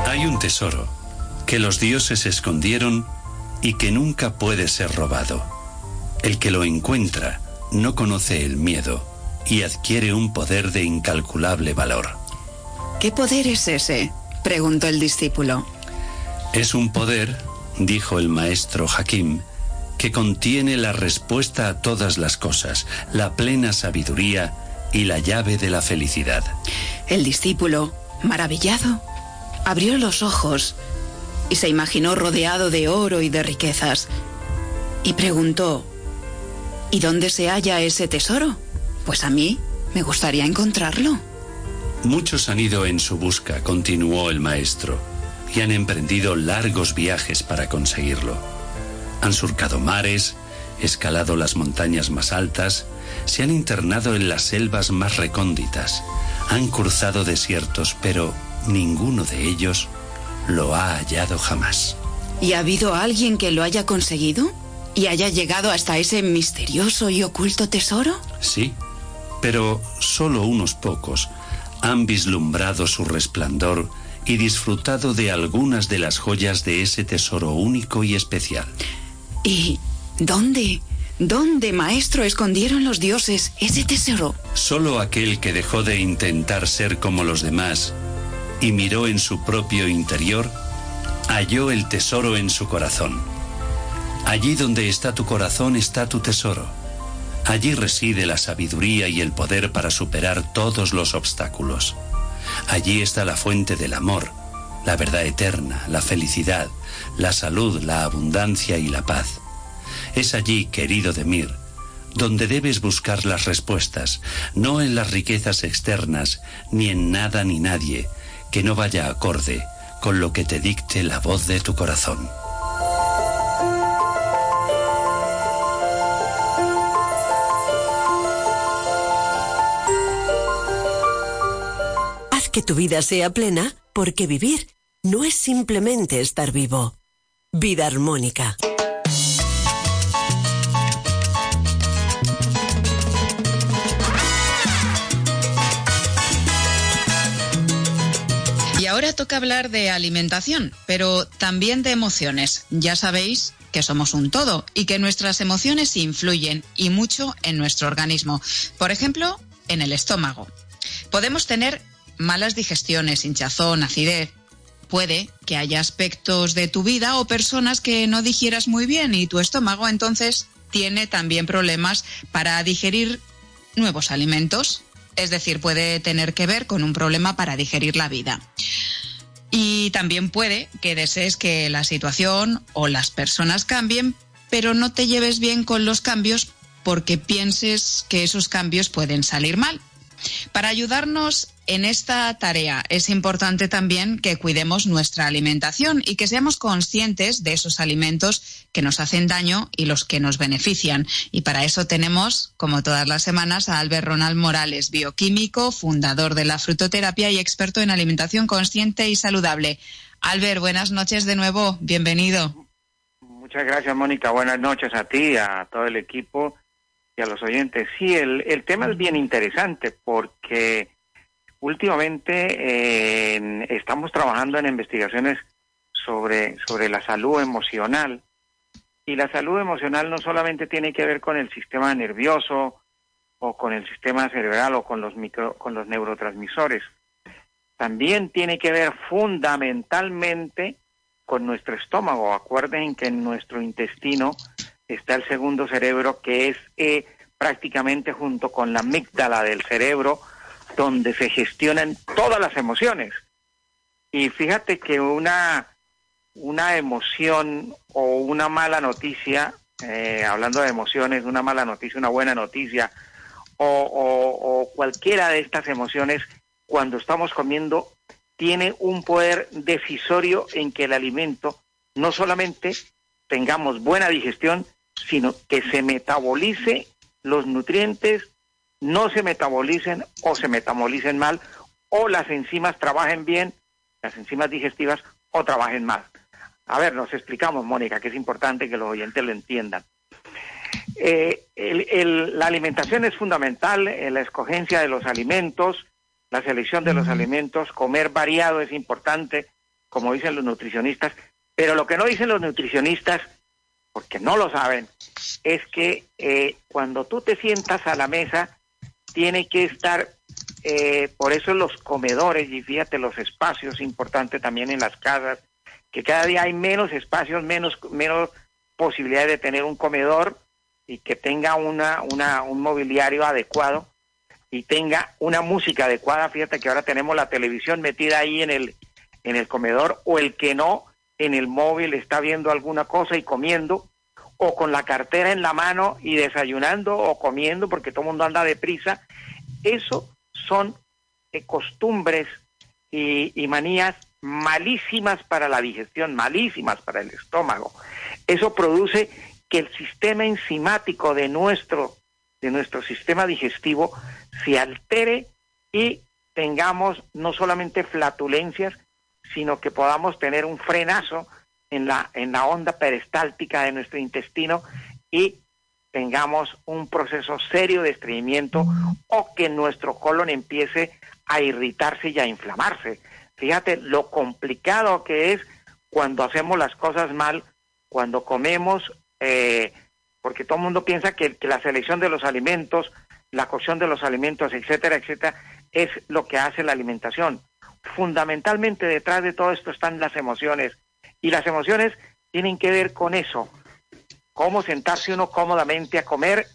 Hay un tesoro que los dioses escondieron y que nunca puede ser robado. El que lo encuentra no conoce el miedo y adquiere un poder de incalculable valor. ¿Qué poder es ese? preguntó el discípulo. Es un poder, dijo el maestro Hakim, que contiene la respuesta a todas las cosas, la plena sabiduría y la llave de la felicidad. El discípulo, maravillado, abrió los ojos y se imaginó rodeado de oro y de riquezas, y preguntó, ¿Y dónde se halla ese tesoro? Pues a mí me gustaría encontrarlo. Muchos han ido en su busca, continuó el maestro, y han emprendido largos viajes para conseguirlo. Han surcado mares, escalado las montañas más altas, se han internado en las selvas más recónditas, han cruzado desiertos, pero ninguno de ellos lo ha hallado jamás. ¿Y ha habido alguien que lo haya conseguido? Y haya llegado hasta ese misterioso y oculto tesoro? Sí, pero solo unos pocos han vislumbrado su resplandor y disfrutado de algunas de las joyas de ese tesoro único y especial. ¿Y dónde? ¿Dónde, maestro, escondieron los dioses ese tesoro? Solo aquel que dejó de intentar ser como los demás y miró en su propio interior, halló el tesoro en su corazón. Allí donde está tu corazón está tu tesoro. Allí reside la sabiduría y el poder para superar todos los obstáculos. Allí está la fuente del amor, la verdad eterna, la felicidad, la salud, la abundancia y la paz. Es allí, querido Demir, donde debes buscar las respuestas, no en las riquezas externas, ni en nada ni nadie, que no vaya acorde con lo que te dicte la voz de tu corazón. Que tu vida sea plena, porque vivir no es simplemente estar vivo. Vida armónica. Y ahora toca hablar de alimentación, pero también de emociones. Ya sabéis que somos un todo y que nuestras emociones influyen y mucho en nuestro organismo. Por ejemplo, en el estómago. Podemos tener malas digestiones, hinchazón, acidez. Puede que haya aspectos de tu vida o personas que no digieras muy bien y tu estómago entonces tiene también problemas para digerir nuevos alimentos. Es decir, puede tener que ver con un problema para digerir la vida. Y también puede que desees que la situación o las personas cambien, pero no te lleves bien con los cambios porque pienses que esos cambios pueden salir mal. Para ayudarnos en esta tarea es importante también que cuidemos nuestra alimentación y que seamos conscientes de esos alimentos que nos hacen daño y los que nos benefician. Y para eso tenemos, como todas las semanas, a Albert Ronald Morales, bioquímico, fundador de la frutoterapia y experto en alimentación consciente y saludable. Albert, buenas noches de nuevo. Bienvenido. Muchas gracias, Mónica. Buenas noches a ti, a todo el equipo a los oyentes. Sí, el, el tema es bien interesante porque últimamente estamos trabajando en investigaciones sobre, sobre la salud emocional y la salud emocional no solamente tiene que ver con el sistema nervioso o con el sistema cerebral o con los micro, con los neurotransmisores. También tiene que ver fundamentalmente con nuestro estómago. Acuerden que en nuestro intestino está el segundo cerebro que es eh, prácticamente junto con la amígdala del cerebro donde se gestionan todas las emociones. Y fíjate que una, una emoción o una mala noticia, eh, hablando de emociones, una mala noticia, una buena noticia, o, o cualquiera de estas emociones, cuando estamos comiendo, tiene un poder decisorio en que el alimento no solamente tengamos buena digestión, sino que se metabolice los nutrientes no se metabolicen o se metabolicen mal, o las enzimas trabajen bien, las enzimas digestivas, o trabajen mal. A ver, nos explicamos, Mónica, que es importante que los oyentes lo entiendan. Eh, la alimentación es fundamental, en la escogencia de los alimentos, la selección de los alimentos, comer variado es importante, como dicen los nutricionistas, pero lo que no dicen los nutricionistas, porque no lo saben, es que eh, cuando tú te sientas a la mesa, tiene que estar, eh, por eso los comedores, y fíjate los espacios, importantes también en las casas, que cada día hay menos espacios, menos, menos posibilidades de tener un comedor y que tenga una, una, un mobiliario adecuado y tenga una música adecuada. Fíjate que ahora tenemos la televisión metida ahí en el, en el comedor o el que no en el móvil está viendo alguna cosa y comiendo o con la cartera en la mano y desayunando o comiendo porque todo el mundo anda deprisa. Eso son eh, costumbres y, y manías malísimas para la digestión, malísimas para el estómago. Eso produce que el sistema enzimático de nuestro, de nuestro sistema digestivo se altere y tengamos no solamente flatulencias, sino que podamos tener un frenazo en la, en la onda peristáltica de nuestro intestino y tengamos un proceso serio de estreñimiento o que nuestro colon empiece a irritarse y a inflamarse. Fíjate lo complicado que es cuando hacemos las cosas mal, cuando comemos, eh, porque todo el mundo piensa que, que la selección de los alimentos, la cocción de los alimentos, etcétera, etcétera, es lo que hace la alimentación. Fundamentalmente detrás de todo esto están las emociones, y las emociones tienen que ver con eso, cómo sentarse uno cómodamente a comer,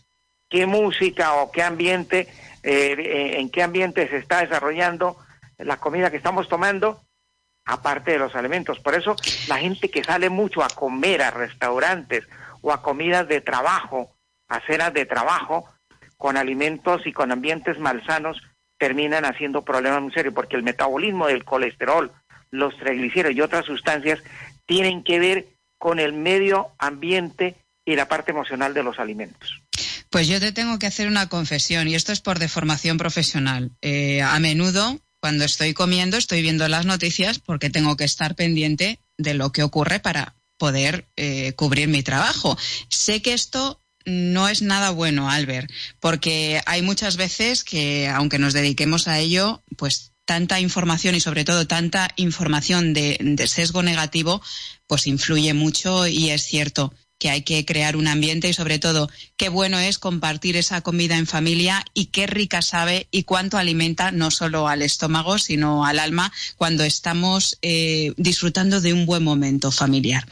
qué música o qué ambiente, eh, en qué ambiente se está desarrollando la comida que estamos tomando, aparte de los alimentos. Por eso la gente que sale mucho a comer a restaurantes o a comidas de trabajo, a cenas de trabajo, con alimentos y con ambientes malsanos, terminan haciendo problemas muy serios, porque el metabolismo del colesterol, los triglicéridos y otras sustancias tienen que ver con el medio ambiente y la parte emocional de los alimentos. Pues yo te tengo que hacer una confesión, y esto es por deformación profesional. Eh, a menudo, cuando estoy comiendo, estoy viendo las noticias porque tengo que estar pendiente de lo que ocurre para poder eh, cubrir mi trabajo. Sé que esto no es nada bueno, Albert, porque hay muchas veces que, aunque nos dediquemos a ello, pues tanta información y sobre todo tanta información de, de, sesgo negativo, pues influye mucho y es cierto que hay que crear un ambiente y sobre todo qué bueno es compartir esa comida en familia y qué rica sabe y cuánto alimenta no solo al estómago sino al alma cuando estamos eh, disfrutando de un buen momento familiar.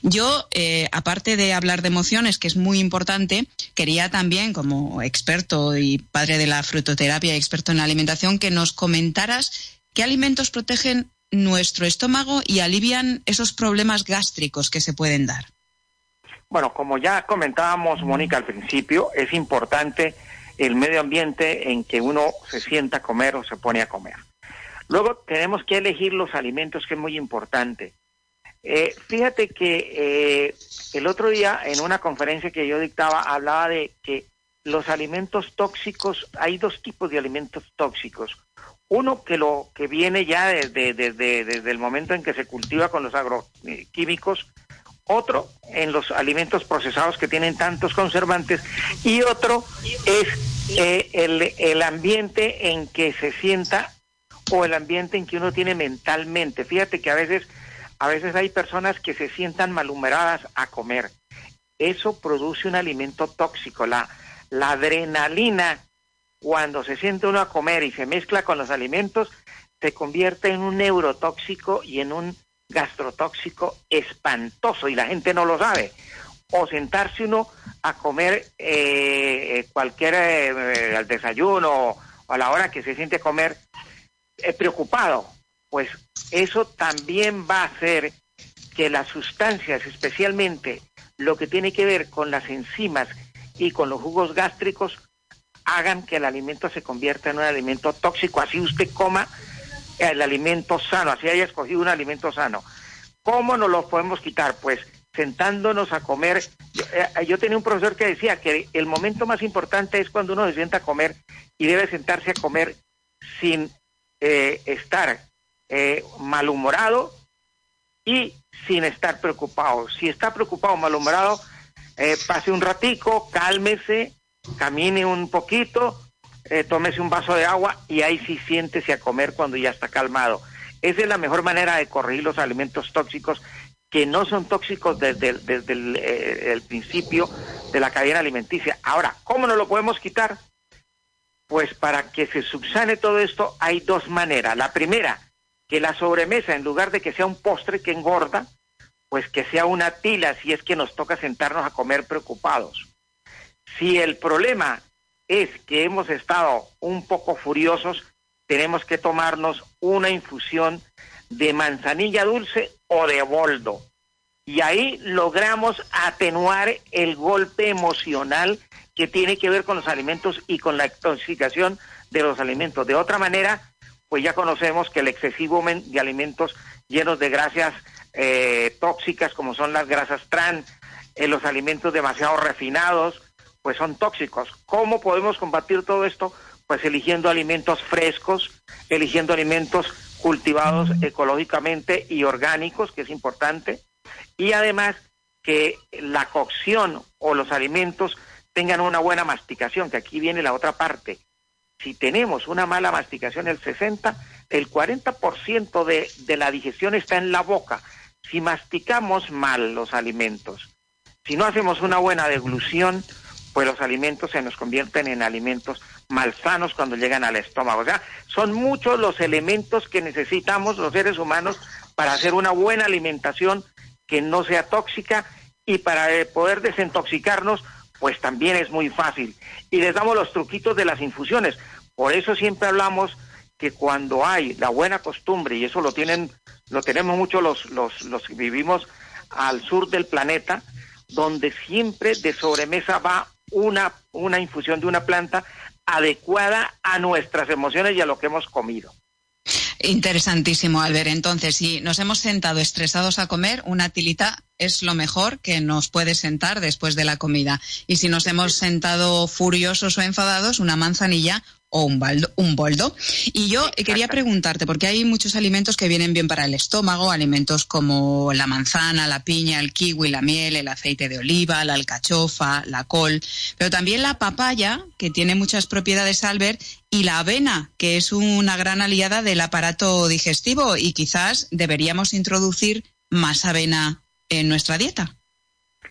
Yo, eh, aparte de hablar de emociones, que es muy importante, quería también, como experto y padre de la frutoterapia y experto en la alimentación, que nos comentaras qué alimentos protegen nuestro estómago y alivian esos problemas gástricos que se pueden dar. Bueno, como ya comentábamos, Mónica, al principio, es importante el medio ambiente en que uno se sienta a comer o se pone a comer. Luego tenemos que elegir los alimentos, que es muy importante. Eh, fíjate que eh, el otro día en una conferencia que yo dictaba hablaba de que los alimentos tóxicos, hay dos tipos de alimentos tóxicos. Uno que lo que viene ya desde, desde, desde el momento en que se cultiva con los agroquímicos, otro en los alimentos procesados que tienen tantos conservantes y otro es eh, el, el ambiente en que se sienta o el ambiente en que uno tiene mentalmente. Fíjate que a veces, a veces hay personas que se sientan malhumoradas a comer. Eso produce un alimento tóxico. La, la adrenalina, cuando se siente uno a comer y se mezcla con los alimentos, se convierte en un neurotóxico y en un gastrotóxico espantoso y la gente no lo sabe. O sentarse uno a comer eh, cualquier eh, al desayuno o a la hora que se siente a comer eh, preocupado, pues eso también va a hacer que las sustancias, especialmente lo que tiene que ver con las enzimas y con los jugos gástricos, hagan que el alimento se convierta en un alimento tóxico, así usted coma el alimento sano, así haya escogido un alimento sano. ¿Cómo nos lo podemos quitar? Pues sentándonos a comer. Yo, eh, yo, tenía un profesor que decía que el momento más importante es cuando uno se sienta a comer y debe sentarse a comer sin eh, estar eh, malhumorado y sin estar preocupado. Si está preocupado o malhumorado, eh, pase un ratico, cálmese, camine un poquito, eh, tómese un vaso de agua y ahí sí siéntese a comer cuando ya está calmado. Esa es la mejor manera de corregir los alimentos tóxicos que no son tóxicos desde, el, eh, principio de la cadena alimenticia. Ahora, ¿cómo no lo podemos quitar? Pues para que se subsane todo esto hay dos maneras. La primera, que la sobremesa, en lugar de que sea un postre que engorda, pues que sea una tila si es que nos toca sentarnos a comer preocupados. Si el problema es que hemos estado un poco furiosos, tenemos que tomarnos una infusión de manzanilla dulce o de boldo. Y ahí logramos atenuar el golpe emocional que tiene que ver con los alimentos y con la intoxicación de los alimentos. De otra manera, pues ya conocemos que el excesivo de alimentos llenos de grasas eh, tóxicas, como son las grasas trans, eh, los alimentos demasiado refinados, pues son tóxicos. ¿Cómo podemos combatir todo esto? Pues eligiendo alimentos frescos, eligiendo alimentos cultivados ecológicamente y orgánicos, que es importante, y además que la cocción o los alimentos tengan una buena masticación, que aquí viene la otra parte. Si tenemos una mala masticación, el 60, el 40% de, de la digestión está en la boca. Si masticamos mal los alimentos, si no hacemos una buena deglución, pues los alimentos se nos convierten en alimentos malsanos cuando llegan al estómago. O sea, son muchos los elementos que necesitamos los seres humanos para hacer una buena alimentación que no sea tóxica y para eh, poder desintoxicarnos, pues también es muy fácil. Y les damos los truquitos de las infusiones. Por eso siempre hablamos que cuando hay la buena costumbre, y eso lo tienen, lo tenemos mucho los, los, los que vivimos al sur del planeta, donde siempre de sobremesa va una, una infusión de una planta adecuada a nuestras emociones y a lo que hemos comido. Interesantísimo, Albert. Entonces, si nos hemos sentado estresados a comer, una tilita es lo mejor que nos puede sentar después de la comida. Y si nos hemos sentado furiosos o enfadados, una manzanilla o un, baldo, un boldo. Y yo quería preguntarte, porque hay muchos alimentos que vienen bien para el estómago, alimentos como la manzana, la piña, el kiwi, la miel, el aceite de oliva, la alcachofa, la col, pero también la papaya, que tiene muchas propiedades, Albert, y la avena, que es una gran aliada del aparato digestivo y quizás deberíamos introducir más avena en nuestra dieta.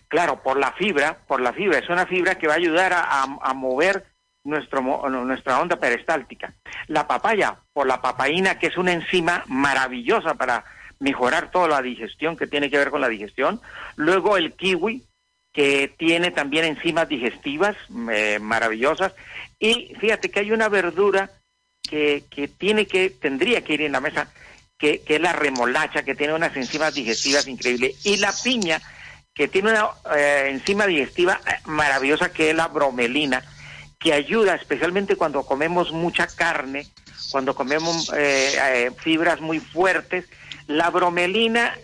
Claro, por la fibra, por la fibra, es una fibra que va a ayudar a, a, a mover nuestro, nuestra onda peristáltica. La papaya, por la papaína, que es una enzima maravillosa para mejorar toda la digestión que tiene que ver con la digestión. Luego el kiwi, que tiene también enzimas digestivas eh, maravillosas. Y fíjate que hay una verdura que, que tiene que, tendría que ir en la mesa, que, es la remolacha, que tiene unas enzimas digestivas increíbles. Y la piña, que tiene una eh, enzima digestiva maravillosa, que es la bromelina que ayuda especialmente cuando comemos mucha carne, cuando comemos eh, eh, fibras muy fuertes. La bromelina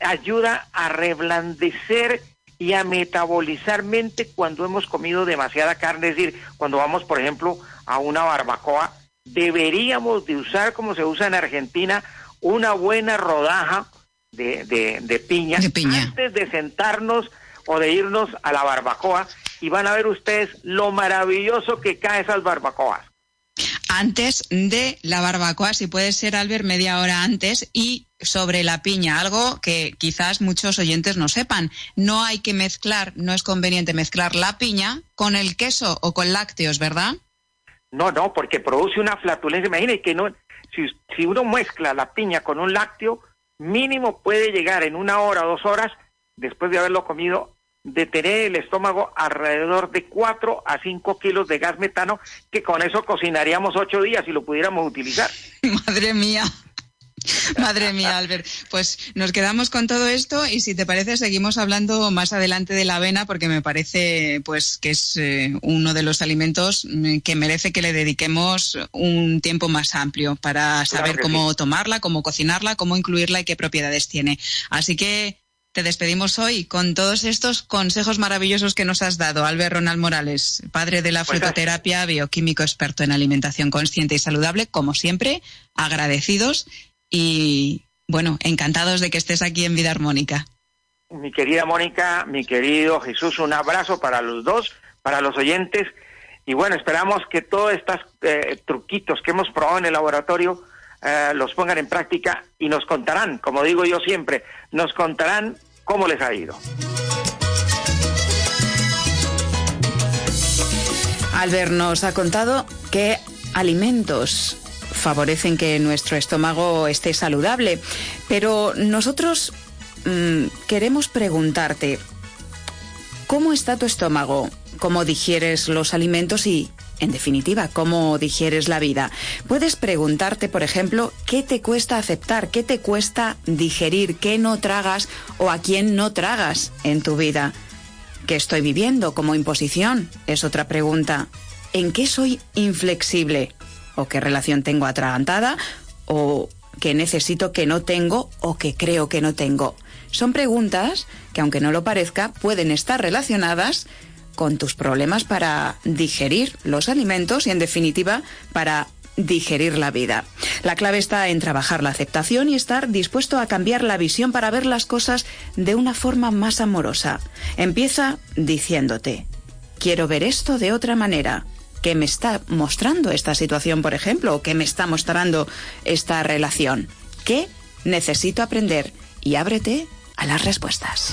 ayuda a reblandecer y a metabolizar mente cuando hemos comido demasiada carne, es decir, cuando vamos, por ejemplo, a una barbacoa, deberíamos de usar, como se usa en Argentina, una buena rodaja de, de, de, piña, de piña antes de sentarnos o de irnos a la barbacoa y van a ver ustedes lo maravilloso que cae esas barbacoas. Antes de la barbacoa, si puede ser, Albert, media hora antes, y sobre la piña, algo que quizás muchos oyentes no sepan. No hay que mezclar, no es conveniente mezclar la piña con el queso o con lácteos, ¿verdad? No, no, porque produce una flatulencia. Imagínense que no, si, si uno mezcla la piña con un lácteo, mínimo puede llegar en una hora o dos horas, después de haberlo comido, de tener el estómago alrededor de 4 a 5 kilos de gas metano, que con eso cocinaríamos 8 días y lo pudiéramos utilizar. Madre mía. Madre mía, Albert. Pues nos quedamos con todo esto y si te parece seguimos hablando más adelante de la avena porque me parece pues que es eh, uno de los alimentos mm, que merece que le dediquemos un tiempo más amplio para saber claro cómo sí. tomarla, cómo cocinarla, cómo incluirla y qué propiedades tiene. Así que te despedimos hoy con todos estos consejos maravillosos que nos has dado, Albert Ronald Morales, padre de la Pues frutoterapia, bioquímico experto en alimentación consciente y saludable, como siempre, agradecidos y, bueno, encantados de que estés aquí en Vida Armónica. Mi querida Mónica, mi querido Jesús, un abrazo para los dos, para los oyentes. Y bueno, esperamos que todos estos eh, truquitos que hemos probado en el laboratorio eh, los pongan en práctica y nos contarán, como digo yo siempre, nos contarán cómo les ha ido. Albert nos ha contado qué alimentos favorecen que nuestro estómago esté saludable, pero nosotros mm, queremos preguntarte, ¿cómo está tu estómago? ¿Cómo digieres los alimentos y, en definitiva, cómo digieres la vida? Puedes preguntarte, por ejemplo, qué te cuesta aceptar, qué te cuesta digerir, qué no tragas o a quién no tragas en tu vida. ¿Qué estoy viviendo como imposición? Es otra pregunta. ¿En qué soy inflexible? ¿O qué relación tengo atragantada? ¿O qué necesito que no tengo o que creo que no tengo? Son preguntas que, aunque no lo parezca, pueden estar relacionadas con tus problemas para digerir los alimentos y, en definitiva, para digerir la vida. La clave está en trabajar la aceptación y estar dispuesto a cambiar la visión para ver las cosas de una forma más amorosa. Empieza diciéndote, quiero ver esto de otra manera. ¿Qué me está mostrando esta situación, por ejemplo? ¿O qué me está mostrando esta relación? ¿Qué necesito aprender? Y ábrete a las respuestas.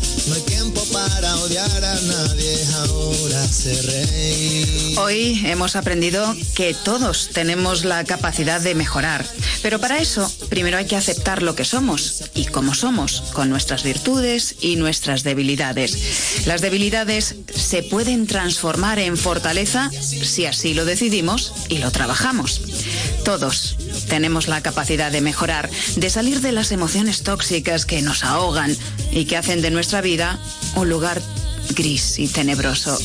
No hay tiempo para odiar a nadie. Ahora se. Hoy hemos aprendido que todos tenemos la capacidad de mejorar, pero para eso primero hay que aceptar lo que somos y cómo somos, con nuestras virtudes y nuestras debilidades. Las debilidades se pueden transformar en fortaleza si así lo decidimos y lo trabajamos. Todos tenemos la capacidad de mejorar, de salir de las emociones tóxicas que nos ahogan y que hacen de nuestra vida un lugar gris y tenebroso.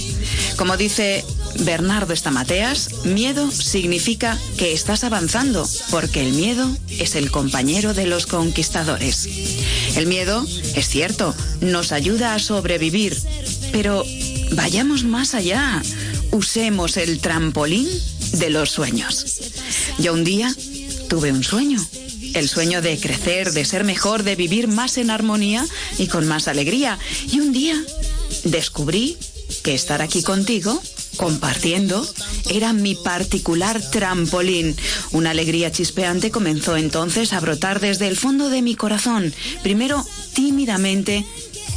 Como dice Bernardo Estamateas, miedo significa que estás avanzando, porque el miedo es el compañero de los conquistadores. El miedo, es cierto, nos ayuda a sobrevivir, pero vayamos más allá. Usemos el trampolín de los sueños. Yo un día tuve un sueño. El sueño de crecer, de ser mejor, de vivir más en armonía y con más alegría. Y un día descubrí que estar aquí contigo, compartiendo, era mi particular trampolín. Una alegría chispeante comenzó entonces a brotar desde el fondo de mi corazón, primero tímidamente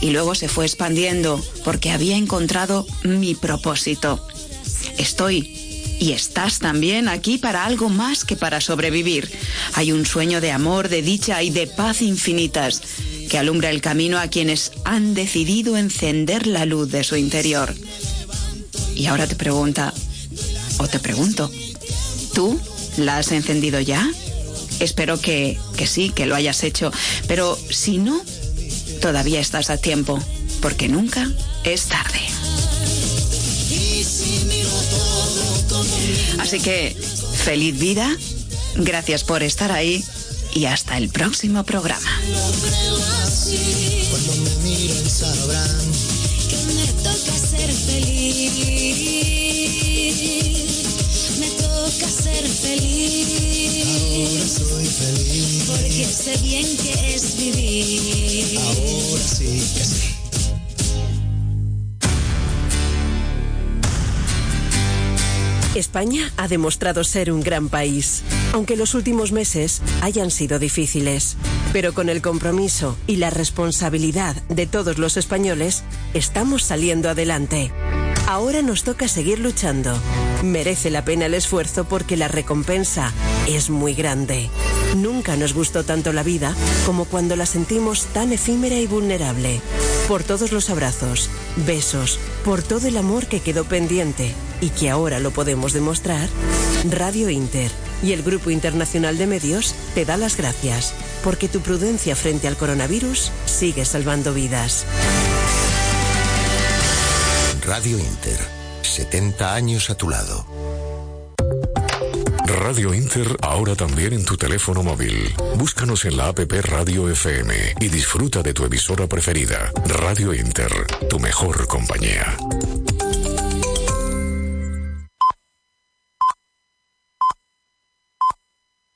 y luego se fue expandiendo porque había encontrado mi propósito. Estoy y estás también aquí para algo más que para sobrevivir. Hay un sueño de amor, de dicha y de paz infinitas que alumbra el camino a quienes han decidido encender la luz de su interior. Y ahora te pregunta, o te pregunto, ¿tú la has encendido ya? Espero que, que sí, que lo hayas hecho, pero si no, todavía estás a tiempo, porque nunca es tarde. Así que, feliz vida, gracias por estar ahí y hasta el próximo programa. Cuando me miren sabrán que me toca ser feliz. Me toca ser feliz. Ahora soy feliz. Porque sé bien que es vivir. Ahora sí que sí. España ha demostrado ser un gran país, aunque los últimos meses hayan sido difíciles. Pero con el compromiso y la responsabilidad de todos los españoles, estamos saliendo adelante. Ahora nos toca seguir luchando. Merece la pena el esfuerzo porque la recompensa es muy grande. Nunca nos gustó tanto la vida como cuando la sentimos tan efímera y vulnerable. Por todos los abrazos, besos, por todo el amor que quedó pendiente y que ahora lo podemos demostrar, Radio Inter y el Grupo Internacional de Medios te da las gracias porque tu prudencia frente al coronavirus sigue salvando vidas. Radio Inter, 70 años a tu lado. Radio Inter ahora también en tu teléfono móvil. Búscanos en la app Radio FM y disfruta de tu emisora preferida. Radio Inter, tu mejor compañía.